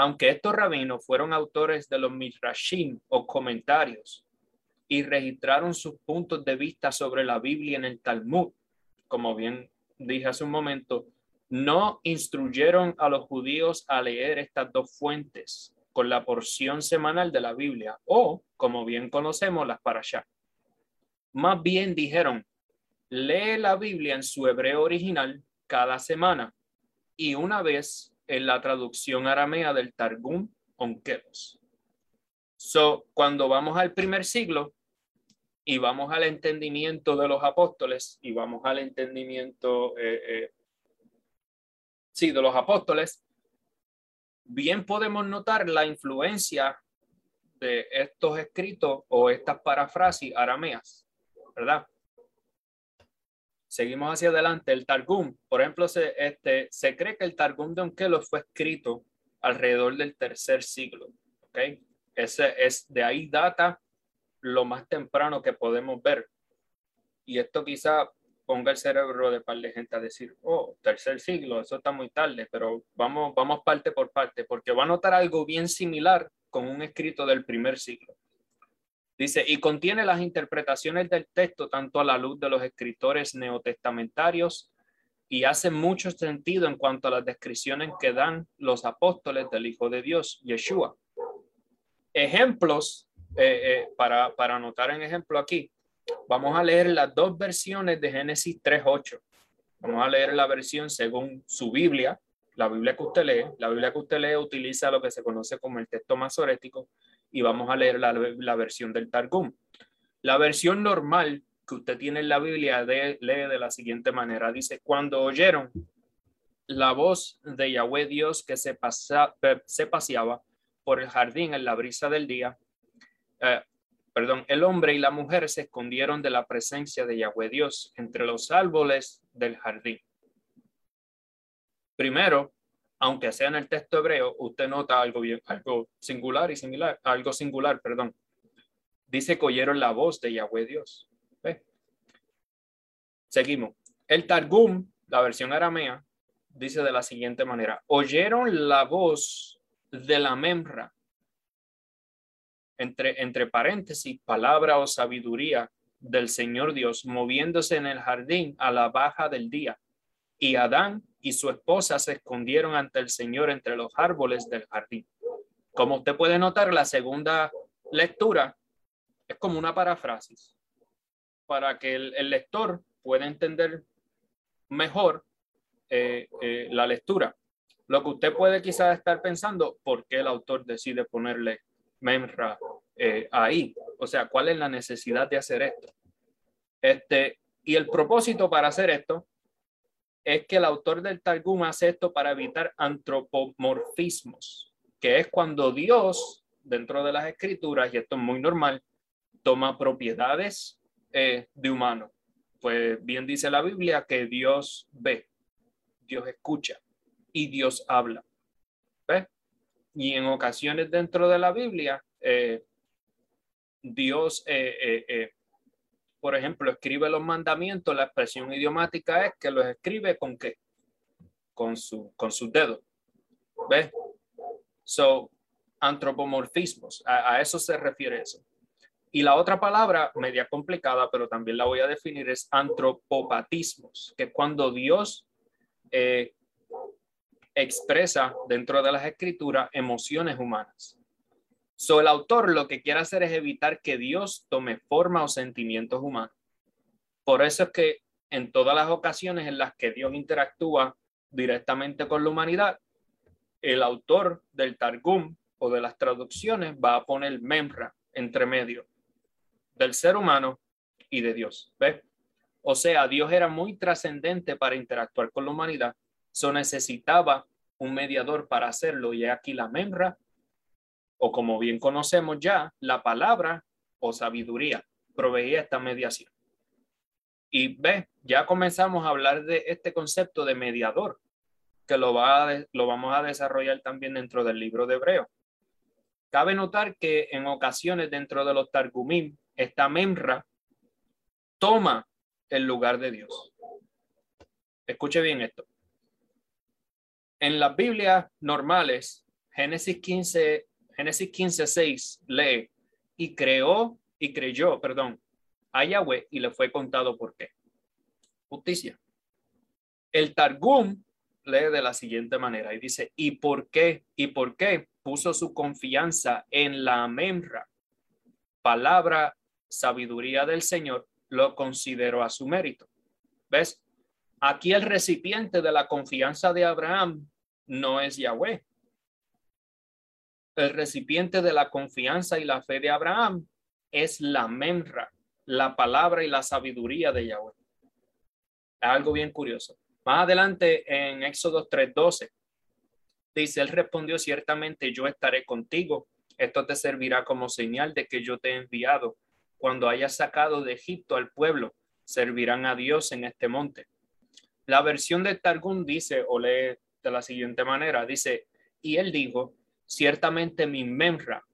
Aunque estos rabinos fueron autores de los midrashim o comentarios y registraron sus puntos de vista sobre la Biblia en el Talmud, como bien dije hace un momento, no instruyeron a los judíos a leer estas dos fuentes con la porción semanal de la Biblia o, como bien conocemos, las allá. Más bien dijeron, lee la Biblia en su hebreo original cada semana y una vez en la traducción aramea del Targum Onkelos. So, cuando vamos al primer siglo y vamos al entendimiento de los apóstoles y vamos al entendimiento, eh, eh, sí, de los apóstoles, bien podemos notar la influencia de estos escritos o estas parafrasis arameas, ¿verdad? Seguimos hacia adelante. El Targum, por ejemplo, se, este, se cree que el Targum de Onkelos fue escrito alrededor del tercer siglo. ¿okay? Ese es de ahí data lo más temprano que podemos ver. Y esto quizá ponga el cerebro de par gente a decir, oh, tercer siglo, eso está muy tarde, pero vamos, vamos parte por parte, porque va a notar algo bien similar con un escrito del primer siglo. Dice, y contiene las interpretaciones del texto tanto a la luz de los escritores neotestamentarios y hace mucho sentido en cuanto a las descripciones que dan los apóstoles del Hijo de Dios, Yeshua. Ejemplos, eh, eh, para, para anotar en ejemplo aquí, vamos a leer las dos versiones de Génesis 3.8. Vamos a leer la versión según su Biblia, la Biblia que usted lee. La Biblia que usted lee utiliza lo que se conoce como el texto masorético y vamos a leer la, versión del Targum. La versión normal que usted tiene en la Biblia lee de la siguiente manera. Dice, cuando oyeron la voz de Yahweh Dios que se, se paseaba por el jardín en la brisa del día, eh, perdón, el hombre y la mujer se escondieron de la presencia de Yahweh Dios entre los árboles del jardín. Primero, aunque sea en el texto hebreo, usted nota algo bien, algo singular y similar, algo singular, perdón. Dice que oyeron la voz de Yahweh Dios. Seguimos. El Targum, la versión aramea, dice de la siguiente manera: Oyeron la voz de la memra entre, entre paréntesis, palabra o sabiduría del Señor Dios, moviéndose en el jardín a la baja del día. Y Adán y su esposa se escondieron ante el Señor entre los árboles del jardín. Como usted puede notar, la segunda lectura es como una paráfrasis para que el, lector pueda entender mejor eh, eh, la lectura. Lo que usted puede quizás estar pensando, ¿por qué el autor decide ponerle Memra eh, ahí. O sea, ¿cuál es la necesidad de hacer esto? Este, y el propósito para hacer esto es que el autor del Targum hace esto para evitar antropomorfismos, que es cuando Dios, dentro de las escrituras, y esto es muy normal, toma propiedades eh, de humano. Pues bien dice la Biblia que Dios ve, Dios escucha y Dios habla. ¿Ves? Y en ocasiones dentro de la Biblia, eh, Dios, eh, por ejemplo, escribe los mandamientos, la expresión idiomática es que los escribe con qué? Con, su, con sus dedos. ¿Ves? So, antropomorfismos, a, eso se refiere eso. Y la otra palabra, media complicada, pero también la voy a definir, es antropopatismos, que es cuando Dios expresa dentro de las escrituras emociones humanas. So, el autor lo que quiere hacer es evitar que Dios tome forma o sentimientos humanos. Por eso es que en todas las ocasiones en las que Dios interactúa directamente con la humanidad, el autor del Targum o de las traducciones va a poner memra entre medio del ser humano y de Dios. ¿Ves? O sea, Dios era muy trascendente para interactuar con la humanidad So necesitaba un mediador para hacerlo y aquí la membra, o como bien conocemos ya, la palabra o sabiduría proveía esta mediación. Y ve, ya comenzamos a hablar de este concepto de mediador, que lo, va lo vamos a desarrollar también dentro del libro de Hebreo. Cabe notar que en ocasiones dentro de los Targumim, esta membra toma el lugar de Dios. Escuche bien esto en las Biblias normales, Génesis 15, Génesis 15, 6 lee, y creó y creyó, perdón, a Yahweh y le fue contado por qué. Justicia. El Targum lee de la siguiente manera y dice, ¿y por qué? ¿Y por qué puso su confianza en la Memra? Palabra, sabiduría del Señor, lo consideró a su mérito. ¿Ves? Aquí el recipiente de la confianza de Abraham no es Yahweh. El recipiente de la confianza y la fe de Abraham es la memra, la palabra y la sabiduría de Yahweh. Algo bien curioso. Más adelante en Éxodo 3:12 dice, él respondió ciertamente, yo estaré contigo. Esto te servirá como señal de que yo te he enviado. Cuando hayas sacado de Egipto al pueblo, servirán a Dios en este monte. La versión de Targum dice, o lee de la siguiente manera, dice, y él dijo, ciertamente mi memra,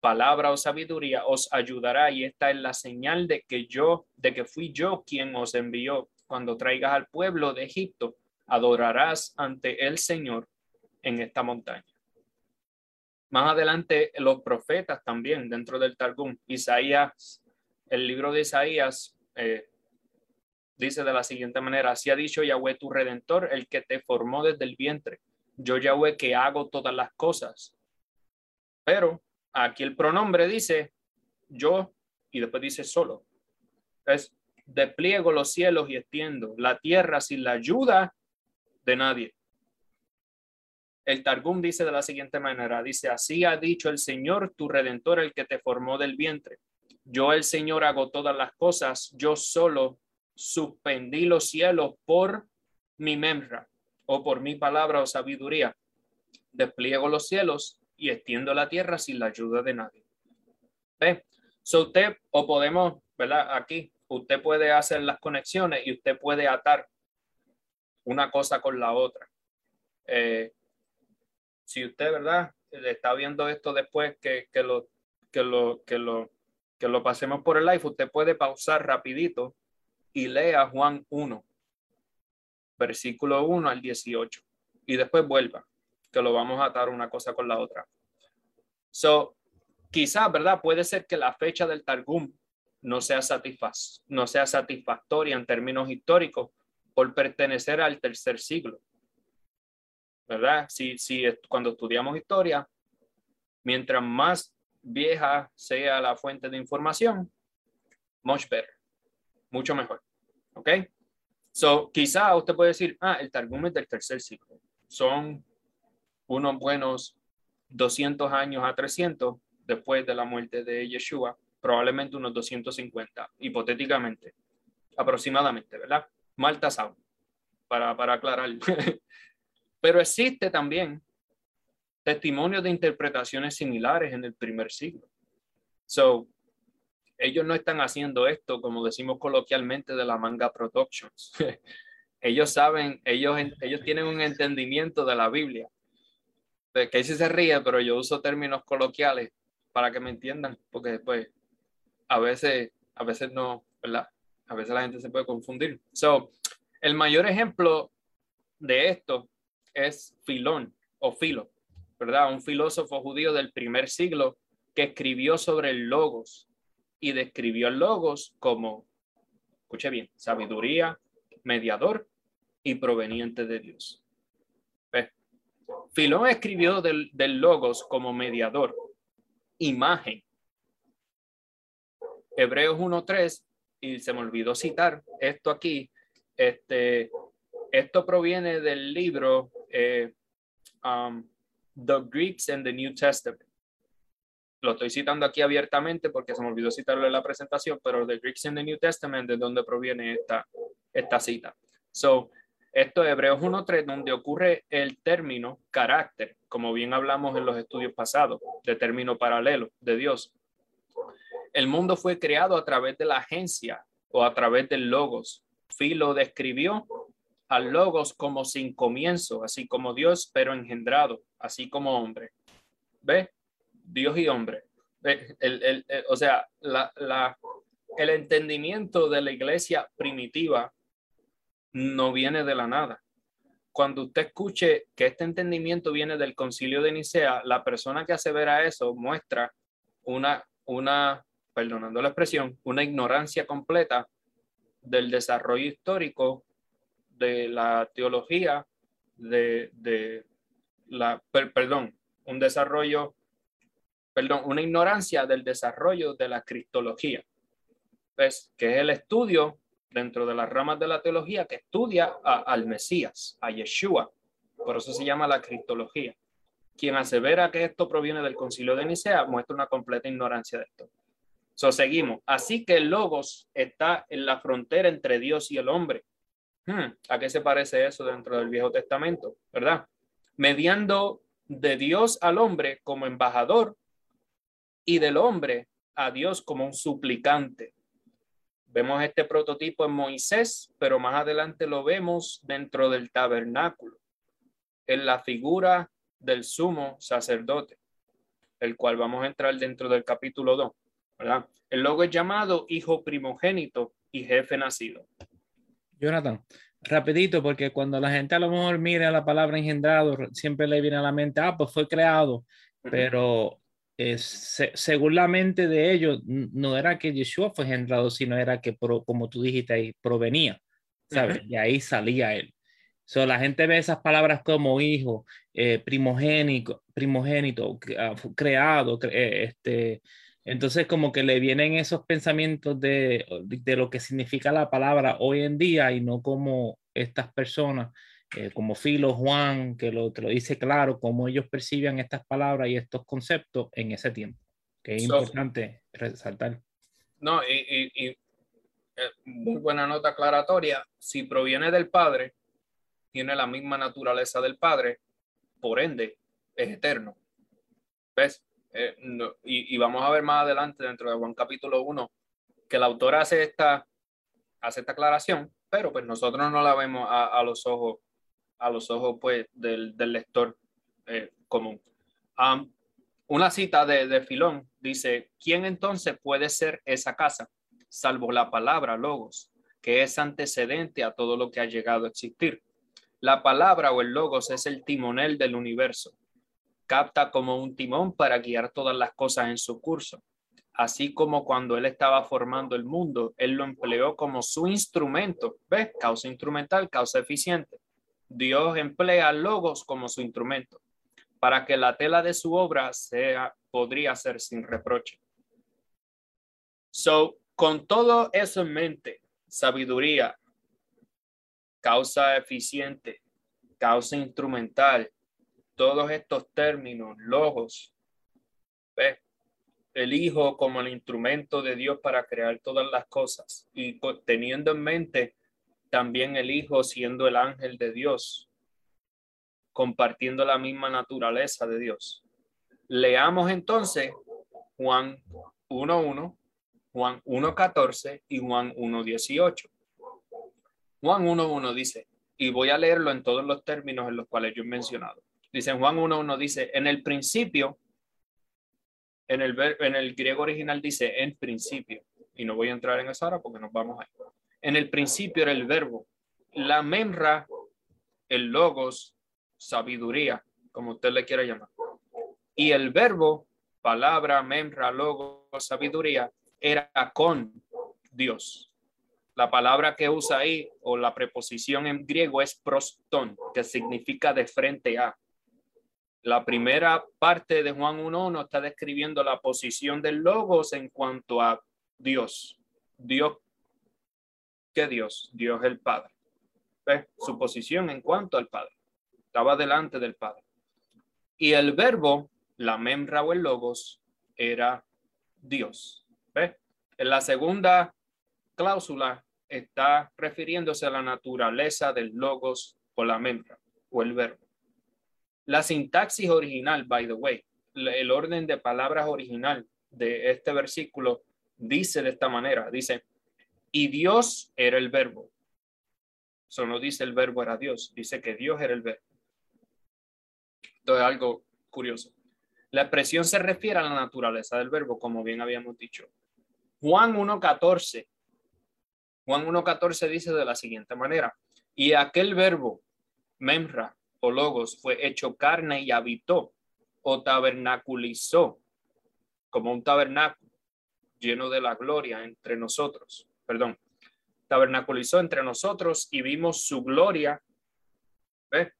palabra o sabiduría, os ayudará y esta es la señal de que yo, de que fui yo quien os envió. Cuando traigas al pueblo de Egipto, adorarás ante el Señor en esta montaña. Más adelante, los profetas también dentro del Targum, Isaías, el libro de Isaías, eh, dice de la siguiente manera, así ha dicho Yahweh tu redentor, el que te formó desde el vientre. Yo Yahweh que hago todas las cosas. Pero aquí el pronombre dice yo y después dice solo. Es despliego los cielos y extiendo la tierra sin la ayuda de nadie. El Targum dice de la siguiente manera, dice, así ha dicho el Señor, tu redentor, el que te formó del vientre. yo el Señor hago todas las cosas, yo solo suspendí los cielos por mi memra o por mi palabra o sabiduría. Despliego los cielos y extiendo la tierra sin la ayuda de nadie. ¿Ve? So usted, o podemos, ¿verdad? Aquí, usted puede hacer las conexiones y usted puede atar una cosa con la otra. Eh, si usted, ¿verdad? Está viendo esto después que, que, lo, que, lo, que, lo, que lo pasemos por el live, usted puede pausar rapidito y lea Juan 1, versículo 1 al 18, y después vuelva, que lo vamos a atar una cosa con la otra. So, quizás, ¿verdad? Puede ser que la fecha del Targum no sea, no sea satisfactoria en términos históricos por pertenecer al tercer siglo. ¿Verdad? Si, si cuando estudiamos historia, mientras más vieja sea la fuente de información, much better, mucho mejor. ¿Ok? So, quizá usted puede decir, ah, el Targum es del tercer siglo. Son unos buenos 200 años a 300 después de la muerte de Yeshua, probablemente unos 250, hipotéticamente, aproximadamente, ¿verdad? Mal tasado, para, para aclarar. Pero existe también testimonios de interpretaciones similares en el primer siglo. So, ellos no están haciendo esto, como decimos coloquialmente, de la manga productions. ellos saben, ellos, ellos tienen un entendimiento de la Biblia. Que se ríe, pero yo uso términos coloquiales para que me entiendan, porque después a veces, a veces no, ¿verdad? A veces la gente se puede confundir. So, el mayor ejemplo de esto es Filón o Filo. ¿verdad? Un filósofo judío del primer siglo que escribió sobre el logos y describió el logos como, escuche bien, sabiduría, mediador y proveniente de Dios. Filón escribió del, del logos como mediador, imagen. Hebreos 1.3, y se me olvidó citar esto aquí, este, esto proviene del libro eh, um, The Greeks and the New Testament. Lo estoy citando aquí abiertamente porque se me olvidó citarlo en la presentación, pero The Greeks and the New Testament, de donde proviene esta, esta cita. So, esto es Hebreos 1.3, donde ocurre el término carácter, como bien hablamos en los estudios pasados, de término paralelo de Dios. El mundo fue creado a través de la agencia o a través del logos. Filo describió al logos como sin comienzo, así como Dios, pero engendrado, así como hombre. ¿Ve? Dios y hombre. El, o sea, la, el entendimiento de la iglesia primitiva no viene de la nada. Cuando usted escuche que este entendimiento viene del concilio de Nicea, la persona que hace ver a eso muestra una, una, perdonando la expresión, una ignorancia completa del desarrollo histórico de la teología, de, la, perdón, un desarrollo, perdón, una ignorancia del desarrollo de la cristología, pues, que es el estudio dentro de las ramas de la teología que estudia al Mesías, a Yeshua. Por eso se llama la cristología. Quien asevera que esto proviene del concilio de Nicea muestra una completa ignorancia de esto. So, seguimos. Así que el logos está en la frontera entre Dios y el hombre. Hmm, ¿A qué se parece eso dentro del Viejo Testamento? ¿Verdad? Mediando de Dios al hombre como embajador y del hombre a Dios como un suplicante. Vemos este prototipo en Moisés, pero más adelante lo vemos dentro del tabernáculo, en la figura del sumo sacerdote, el cual vamos a entrar dentro del capítulo 2. ¿verdad? El logo es llamado hijo primogénito y jefe nacido. Jonathan, rapidito, porque cuando la gente a lo mejor mira la palabra engendrado, siempre le viene a la mente, ah, pues fue creado, pero es, según la mente de ellos, no era que Yeshua fue engendrado, sino era que, como tú dijiste ahí, provenía, ¿sabes? Y ahí salía él. So, la gente ve esas palabras como hijo, eh, primogénito, primogénito, ah, creado, eh, este, entonces, como que le vienen esos pensamientos de, de, lo que significa la palabra hoy en día y no como estas personas, eh, como Filo, Juan, que lo, lo dice claro, cómo ellos perciben estas palabras y estos conceptos en ese tiempo, que es importante resaltar. No, y, eh, muy buena nota aclaratoria. Si proviene del Padre, tiene la misma naturaleza del Padre, por ende, es eterno. ¿Ves? Eh, y, vamos a ver más adelante dentro de Juan capítulo 1 que el autor hace esta, hace esta aclaración, pero pues nosotros no la vemos a, los ojos, a los ojos pues del, lector eh, común. una cita de, de Filón dice, ¿quién entonces puede ser esa casa? Salvo la palabra logos, que es antecedente a todo lo que ha llegado a existir. La palabra o el logos es el timonel del universo capta como un timón para guiar todas las cosas en su curso. Así como cuando él estaba formando el mundo, él lo empleó como su instrumento. ¿Ves? Causa instrumental, causa eficiente. Dios emplea logos como su instrumento para que la tela de su obra sea, podría ser sin reproche. So, con todo eso en mente, sabiduría, causa eficiente, causa instrumental, todos estos términos, logos, el Hijo como el instrumento de Dios para crear todas las cosas y teniendo en mente también el Hijo siendo el ángel de Dios, compartiendo la misma naturaleza de Dios. Leamos entonces Juan 1.1, Juan 1.14 y Juan 1.18. Juan 1.1 dice, y voy a leerlo en todos los términos en los cuales yo he mencionado. Dice Juan 1.1, dice, en el principio, en el, en el griego original dice en principio, y no voy a entrar en eso ahora porque nos vamos ahí. En el principio era el verbo, la memra, el logos, sabiduría, como usted le quiera llamar. Y el verbo, palabra, memra, logos, sabiduría, era con Dios. La palabra que usa ahí o la preposición en griego es proston, que significa de frente a. La primera parte de Juan 1.1 está describiendo la posición del Logos en cuanto a Dios. Dios, ¿qué Dios? Dios el Padre. ¿Ves? Su posición en cuanto al Padre. Estaba delante del Padre. Y el verbo, la membra o el Logos, era Dios. ¿Ves? En la segunda cláusula está refiriéndose a la naturaleza del Logos o la membra o el verbo. La sintaxis original, by the way, el orden de palabras original de este versículo dice de esta manera, dice, y Dios era el verbo. Eso no dice el verbo era Dios, dice que Dios era el verbo. Esto es algo curioso. La expresión se refiere a la naturaleza del verbo, como bien habíamos dicho. Juan 1.14. Juan 1.14 dice de la siguiente manera, y aquel verbo, memra, o logos fue hecho carne y habitó o tabernaculizó como un tabernáculo lleno de la gloria entre nosotros. Perdón, tabernaculizó entre nosotros y vimos su gloria. ¿Ves?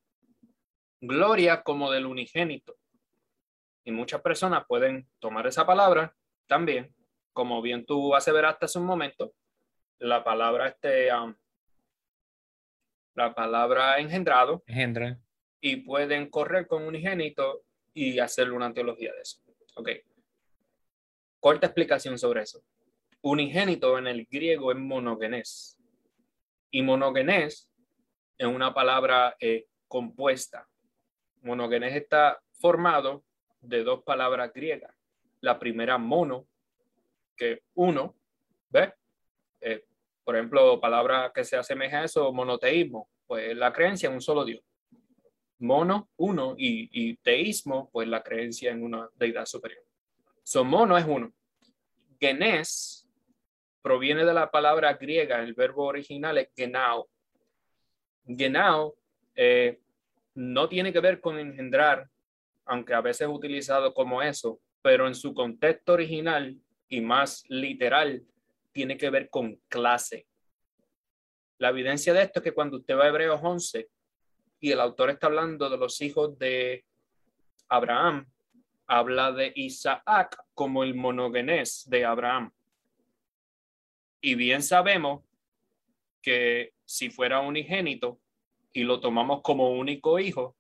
Gloria como del unigénito. Y muchas personas pueden tomar esa palabra también, como bien tú aseveraste hace un momento, la palabra este, um, la palabra engendrado. Engendra y pueden correr con un unigénito y hacerle una teología de eso. Ok. Corta explicación sobre eso. Unigénito en el griego es monogenes. Y monogenes es una palabra eh, compuesta. Monogenes está formado de dos palabras griegas. La primera, mono, que uno, ¿ves? Eh, por ejemplo, palabra que se asemeja a eso, monoteísmo, pues la creencia en un solo Dios mono, uno, y, teísmo, pues la creencia en una deidad superior. So, mono es uno. Genes proviene de la palabra griega, el verbo original es genao. Genao eh, no tiene que ver con engendrar, aunque a veces es utilizado como eso, pero en su contexto original y más literal, tiene que ver con clase. La evidencia de esto es que cuando usted va a Hebreos 11, y el autor está hablando de los hijos de Abraham. Habla de Isaac como el monogenés de Abraham. Y bien sabemos que si fuera unigénito y lo tomamos como único hijo,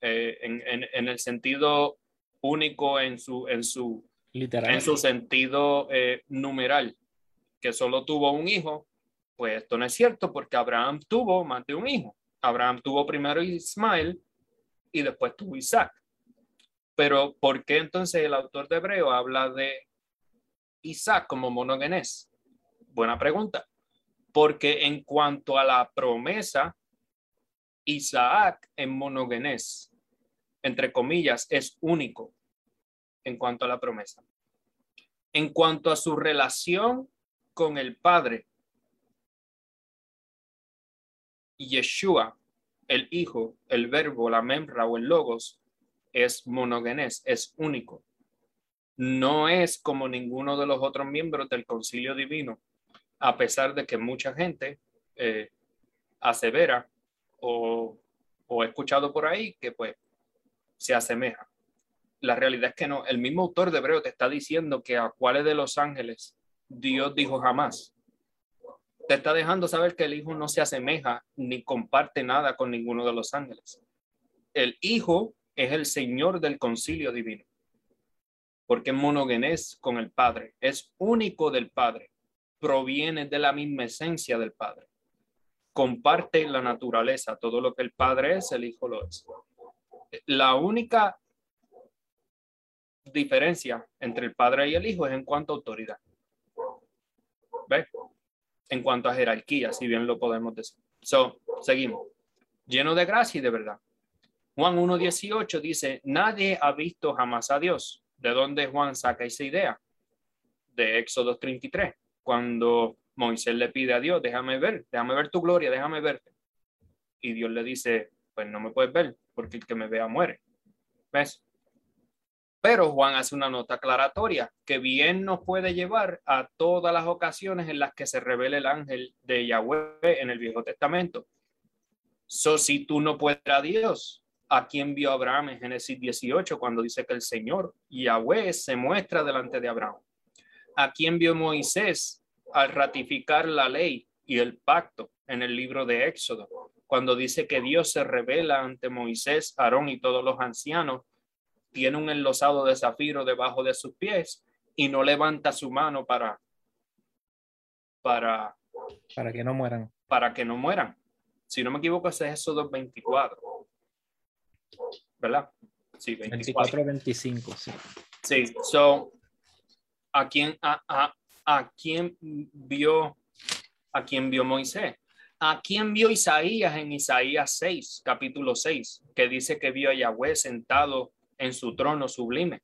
eh, en, el sentido único en su, en su Literal. En su sentido eh, numeral, que solo tuvo un hijo, pues esto no es cierto porque Abraham tuvo más de un hijo. Abraham tuvo primero Ismael y después tuvo Isaac. Pero ¿por qué entonces el autor de Hebreo habla de Isaac como monogenés? Buena pregunta. Porque en cuanto a la promesa, Isaac en monogenés, entre comillas, es único en cuanto a la promesa. En cuanto a su relación con el Padre, Yeshua, el Hijo, el Verbo, la Memra o el Logos, es monogenés, es único. No es como ninguno de los otros miembros del concilio divino, a pesar de que mucha gente eh, asevera o, o he escuchado por ahí que pues se asemeja. La realidad es que no. El mismo autor de Hebreo te está diciendo que a cuáles de los ángeles Dios dijo jamás. Te está dejando saber que el Hijo no se asemeja ni comparte nada con ninguno de los ángeles. El Hijo es el Señor del concilio divino, porque es monogenés con el Padre, es único del Padre, proviene de la misma esencia del Padre, comparte la naturaleza, todo lo que el Padre es, el Hijo lo es. La única diferencia entre el Padre y el Hijo es en cuanto a autoridad. ¿Ves? En cuanto a jerarquía, si bien lo podemos decir. So, seguimos. Lleno de gracia y de verdad. Juan 1.18 dice, nadie ha visto jamás a Dios. ¿De dónde Juan saca esa idea? De Éxodo 33, cuando Moisés le pide a Dios, déjame ver, déjame ver tu gloria, déjame verte. Y Dios le dice, pues no me puedes ver, porque el que me vea muere. ¿Ves? Pero Juan hace una nota aclaratoria que bien nos puede llevar a todas las ocasiones en las que se revela el ángel de Yahweh en el Viejo Testamento. So, si tú no puedes a Dios, a quien vio Abraham en Génesis 18 cuando dice que el Señor Yahweh se muestra delante de Abraham. A quien vio Moisés al ratificar la ley y el pacto en el libro de Éxodo, cuando dice que Dios se revela ante Moisés, Aarón y todos los ancianos, tiene un enlosado de zafiro debajo de sus pies y no levanta su mano para para para que no mueran. Para que no mueran. Si no me equivoco, ese es Éxodo 24. ¿verdad? Sí, 24. 25, sí. Sí, so, ¿a quién, a, a, a quién vio, a quién vio Moisés? ¿A quién vio Isaías en Isaías 6, capítulo 6, que dice que vio a Yahweh sentado en su trono sublime?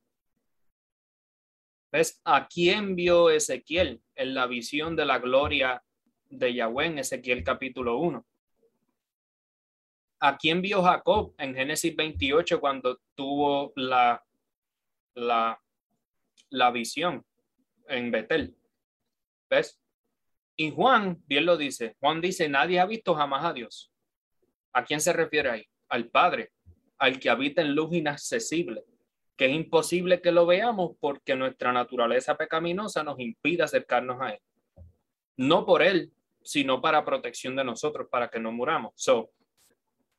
¿Ves? ¿A quién vio Ezequiel en la visión de la gloria de Yahweh en Ezequiel capítulo 1? ¿A quién vio Jacob en Génesis 28 cuando tuvo la, la, la visión en Betel? ¿Ves? Y Juan, bien lo dice, Juan dice, nadie ha visto jamás a Dios. ¿A quién se refiere ahí? Al Padre, al que habita en luz inaccesible, que es imposible que lo veamos porque nuestra naturaleza pecaminosa nos impide acercarnos a Él. No por Él, sino para protección de nosotros, para que no muramos. So,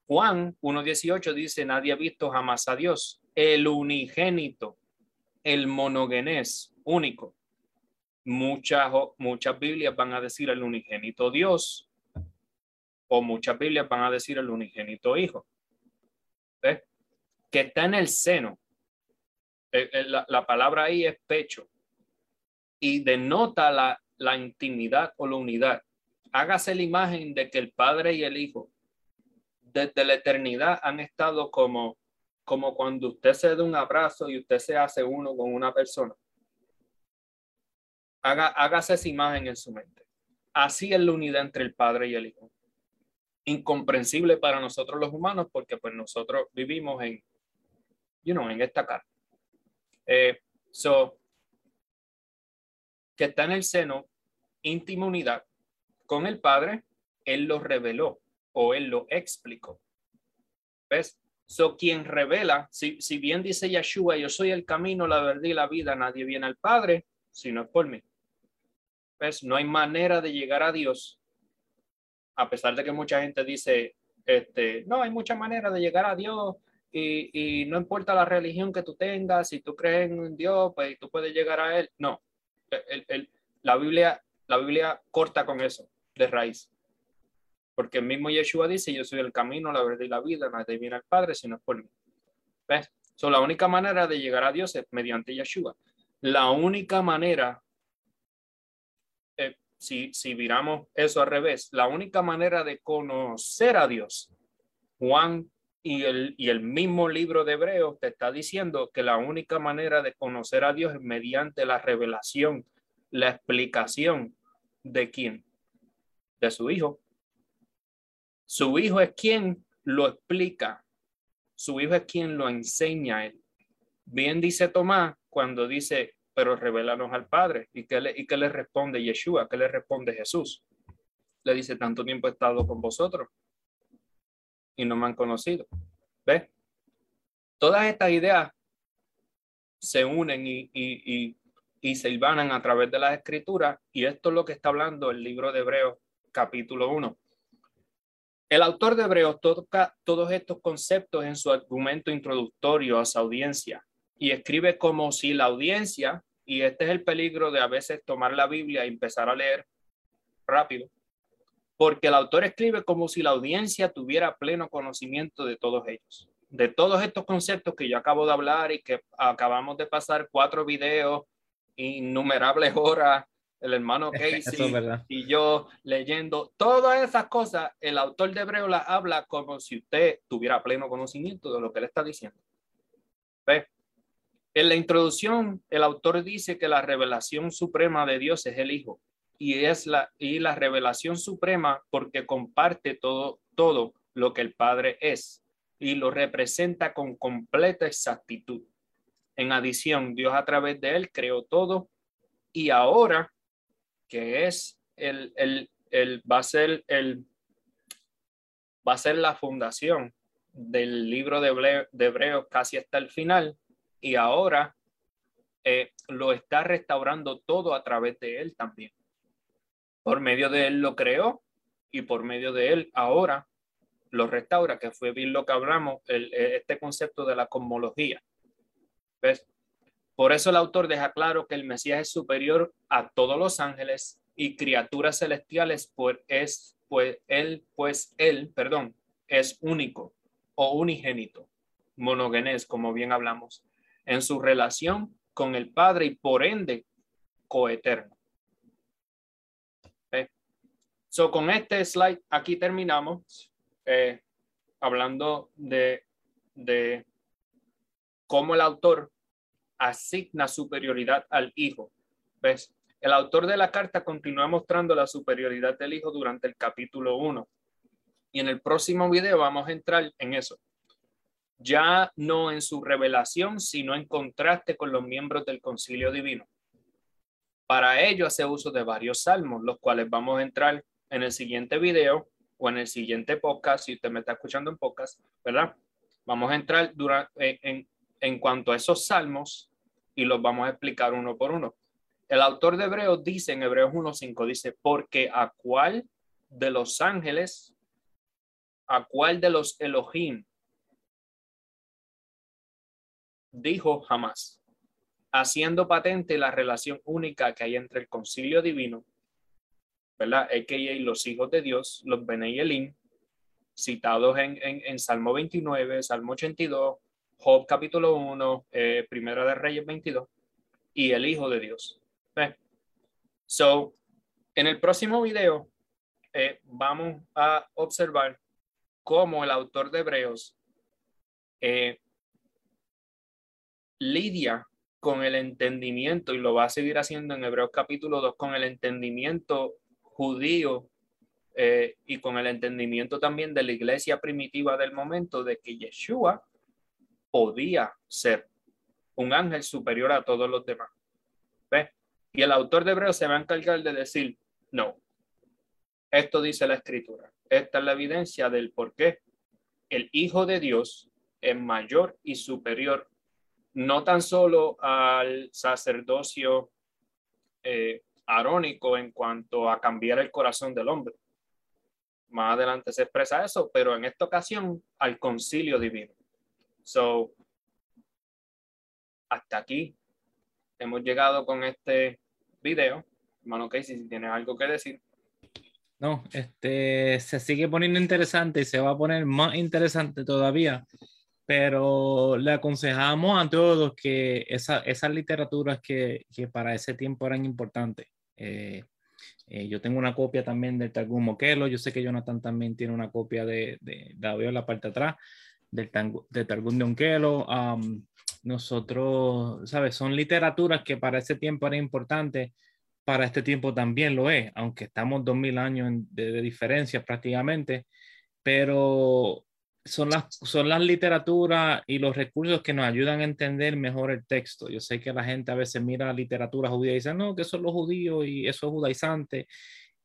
Juan 1.18 dice, nadie ha visto jamás a Dios, el unigénito, el monogenés, único. Muchas, muchas Biblias van a decir el unigénito Dios o muchas Biblias van a decir el unigénito Hijo. ¿Ves? Que está en el seno. Eh, eh, la, la, palabra ahí es pecho y denota la, la intimidad o la unidad. Hágase la imagen de que el Padre y el Hijo desde la eternidad han estado como, como cuando usted se da un abrazo y usted se hace uno con una persona. Haga, hágase esa imagen en su mente. Así es la unidad entre el Padre y el Hijo. Incomprensible para nosotros los humanos porque pues nosotros vivimos en, you know, en esta carne. Eh, so, que está en el seno, íntima unidad con el Padre, Él lo reveló o él lo explicó. ¿Ves? So, quien revela, si, si bien dice Yeshua, yo soy el camino, la verdad y la vida, nadie viene al Padre si no es por mí. ¿Ves? No hay manera de llegar a Dios, a pesar de que mucha gente dice, este, no, hay mucha manera de llegar a Dios y, no importa la religión que tú tengas, si tú crees en Dios, pues tú puedes llegar a Él. No, la, Biblia, la Biblia corta con eso de raíz. Porque el mismo Yeshua dice, yo soy el camino, la verdad y la vida, nadie viene al Padre si no es por mí. ¿Ves? So, la única manera de llegar a Dios es mediante Yeshua. La única manera, si, si viramos eso al revés, la única manera de conocer a Dios, Juan y el, y el mismo libro de Hebreos te está diciendo que la única manera de conocer a Dios es mediante la revelación, la explicación de quién, de su hijo. Su hijo es quien lo explica, su hijo es quien lo enseña a él. Bien dice Tomás cuando dice, pero revelanos al Padre. ¿Y qué le, y qué le responde Yeshua? ¿Qué le responde Jesús? Le dice, tanto tiempo he estado con vosotros y no me han conocido. ¿Ves? Todas estas ideas se unen y, y, y, se hilvanan a través de las escrituras y esto es lo que está hablando el libro de Hebreos capítulo 1. El autor de Hebreos toca todos estos conceptos en su argumento introductorio a su audiencia y escribe como si la audiencia, y este es el peligro de a veces tomar la Biblia y empezar a leer rápido, porque el autor escribe como si la audiencia tuviera pleno conocimiento de todos ellos, de todos estos conceptos que yo acabo de hablar y que acabamos de pasar cuatro videos, innumerables horas, el hermano Casey y yo leyendo todas esas cosas, el autor de Hebreo la habla como si usted tuviera pleno conocimiento de lo que él está diciendo. ¿Ve? En la introducción, el autor dice que la revelación suprema de Dios es el Hijo y es la, y la revelación suprema porque comparte todo, todo lo que el Padre es y lo representa con completa exactitud. En adición, Dios a través de él creó todo y ahora que es el, el, el va a ser el va a ser la fundación del libro de, de Hebreos casi hasta el final y ahora eh, lo está restaurando todo a través de él también. Por medio de él lo creó y por medio de él ahora lo restaura, que fue bien lo que hablamos, eh, este concepto de la cosmología. ¿Ves? Por eso el autor deja claro que el Mesías es superior a todos los ángeles y criaturas celestiales, pues es, pues él, pues él, perdón, es único o unigénito, monogenes, como bien hablamos, en su relación con el Padre y por ende coeterno. So, con este slide aquí terminamos eh, hablando de, de cómo el autor asigna superioridad al hijo. ¿Ves? El autor de la carta continúa mostrando la superioridad del hijo durante el capítulo 1. Y en el próximo video vamos a entrar en eso. Ya no en su revelación, sino en contraste con los miembros del concilio divino. Para ello hace uso de varios salmos, los cuales vamos a entrar en el siguiente video o en el siguiente podcast, si usted me está escuchando en podcast, ¿verdad? Vamos a entrar durante, en, en cuanto a esos salmos y los vamos a explicar uno por uno. El autor de Hebreos dice en Hebreos 1.5, dice, porque a cuál de los ángeles, a cuál de los Elohim, dijo jamás, haciendo patente la relación única que hay entre el concilio divino ¿verdad? A.K.A. los hijos de Dios, los Beneyelim, citados en, en, Salmo 29, Salmo 82, Job capítulo 1, eh, Primera de Reyes 22, y el Hijo de Dios. So, en el próximo video eh, vamos a observar cómo el autor de Hebreos eh, lidia con el entendimiento, y lo va a seguir haciendo en Hebreos capítulo 2, con el entendimiento judío eh, y con el entendimiento también de la iglesia primitiva del momento de que Yeshua podía ser un ángel superior a todos los demás. ¿Ves? Y el autor de Hebreos se va a encargar de decir, no, esto dice la escritura. Esta es la evidencia del por qué el Hijo de Dios es mayor y superior, no tan solo al sacerdocio eh, arónico en cuanto a cambiar el corazón del hombre. Más adelante se expresa eso, pero en esta ocasión al concilio divino. So, hasta aquí hemos llegado con este video. Hermano Casey, si tienes algo que decir. No, este se sigue poniendo interesante y se va a poner más interesante todavía, pero le aconsejamos a todos que esa, esas literaturas que, que, para ese tiempo eran importantes. Eh, eh, yo tengo una copia también del Targum Moquelo, yo sé que Jonathan también tiene una copia de, de, en la parte de atrás, del, del Targum de Onquelo. Um, nosotros, ¿sabes? Son literaturas que para ese tiempo eran importantes para este tiempo también lo es, aunque estamos 2000 años de, de diferencia prácticamente, pero son las, son las literaturas y los recursos que nos ayudan a entender mejor el texto. Yo sé que la gente a veces mira la literatura judía y dice, no, que son los judíos y eso es judaizante.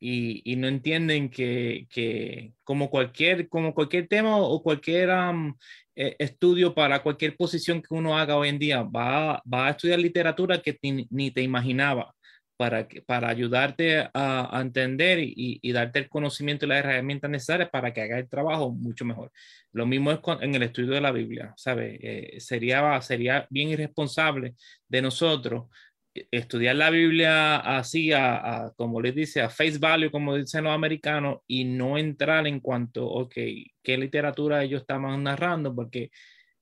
Y, y no entienden que, que, como, cualquier, como cualquier tema o cualquier um, eh, estudio para cualquier posición que uno haga hoy en día, va, va a estudiar literatura que ni te imaginaba para, para ayudarte a, entender y, darte el conocimiento y las herramientas necesarias para que haga el trabajo mucho mejor. Lo mismo es en el estudio de la Biblia, ¿sabes? Eh, sería, sería bien irresponsable de nosotros estudiar la Biblia así, a, como les dice, a face value, como dicen los americanos, y no entrar en cuanto, ok, qué literatura ellos estaban narrando, porque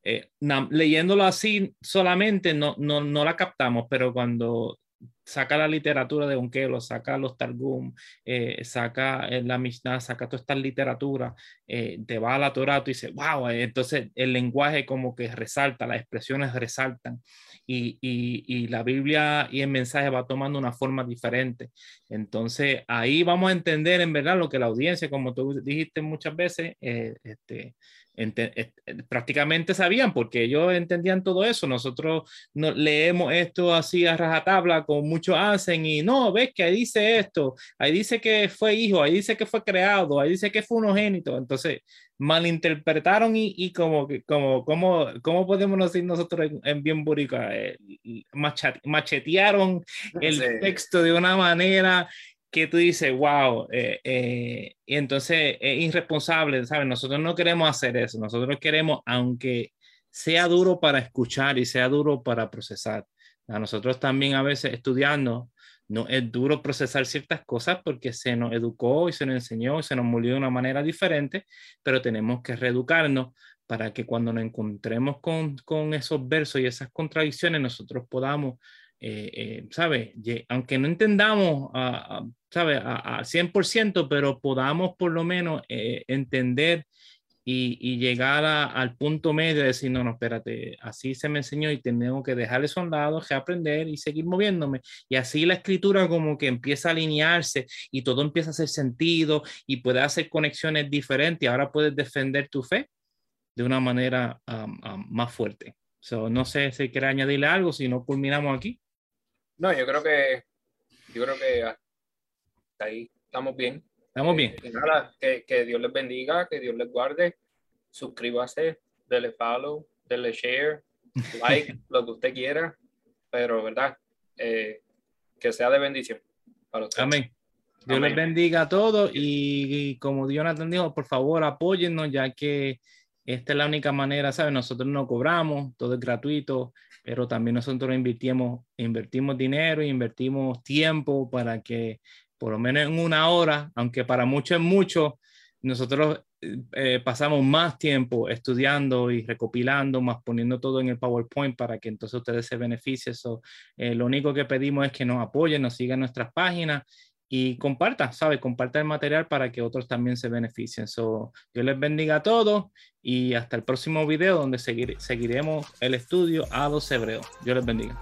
eh, leyéndolo así solamente no, no, no la captamos, pero cuando saca la literatura de Onquelo, saca los Targum, eh, saca eh, la Mishnah, saca toda esta literatura, eh, te va a la Torah, y dices, wow, entonces el lenguaje como que resalta, las expresiones resaltan y, y, y, la Biblia y el mensaje va tomando una forma diferente. Entonces ahí vamos a entender en verdad lo que la audiencia, como tú dijiste muchas veces, este, prácticamente sabían porque ellos entendían todo eso. Nosotros no, leemos esto así a rajatabla, como muchos hacen, y no, ves que ahí dice esto, ahí dice que fue hijo, ahí dice que fue creado, ahí dice que fue unogénito. Entonces, malinterpretaron y, y como, como, como, ¿cómo podemos decir nosotros en, bien burica? Eh, machetearon el texto de una manera que tú dices, wow, eh, eh, y entonces es irresponsable, ¿sabes? Nosotros no queremos hacer eso, nosotros queremos, aunque sea duro para escuchar y sea duro para procesar. A nosotros también a veces estudiando, no es duro procesar ciertas cosas porque se nos educó y se nos enseñó y se nos molió de una manera diferente, pero tenemos que reeducarnos para que cuando nos encontremos con, con esos versos y esas contradicciones, nosotros podamos eh, eh, ¿sabe? Aunque no entendamos, a, ¿sabe? A, 100%, pero podamos por lo menos eh, entender y, llegar al punto medio de decir, no, no, espérate, así se me enseñó y tengo que dejar eso a un lado, aprender y seguir moviéndome. Y así la escritura como que empieza a alinearse y todo empieza a hacer sentido y puede hacer conexiones diferentes y ahora puedes defender tu fe de una manera más fuerte. no sé si quiere añadirle algo, si no culminamos aquí. No, yo creo que, yo creo que ahí estamos bien. Estamos bien. Eh, nada, que, que, Dios les bendiga, que Dios les guarde. Suscríbase, dele follow, dele share, like, lo que usted quiera. Pero, ¿verdad? Eh, que sea de bendición para usted. Amén. Dios les bendiga a todos y, y, como Jonathan dijo, por favor apóyennos ya que esta es la única manera, ¿sabes? Nosotros no cobramos, todo es gratuito pero también nosotros invertimos, invertimos dinero, invertimos tiempo para que por lo menos en una hora, aunque para muchos es mucho, nosotros eh, pasamos más tiempo estudiando y recopilando, más poniendo todo en el PowerPoint para que entonces ustedes se beneficien. So, eh, lo único que pedimos es que nos apoyen, nos sigan nuestras páginas y comparta, ¿sabe? Comparta el material para que otros también se beneficien. So, Dios les bendiga a todos y hasta el próximo video donde seguiremos el estudio a los hebreos. Dios les bendiga.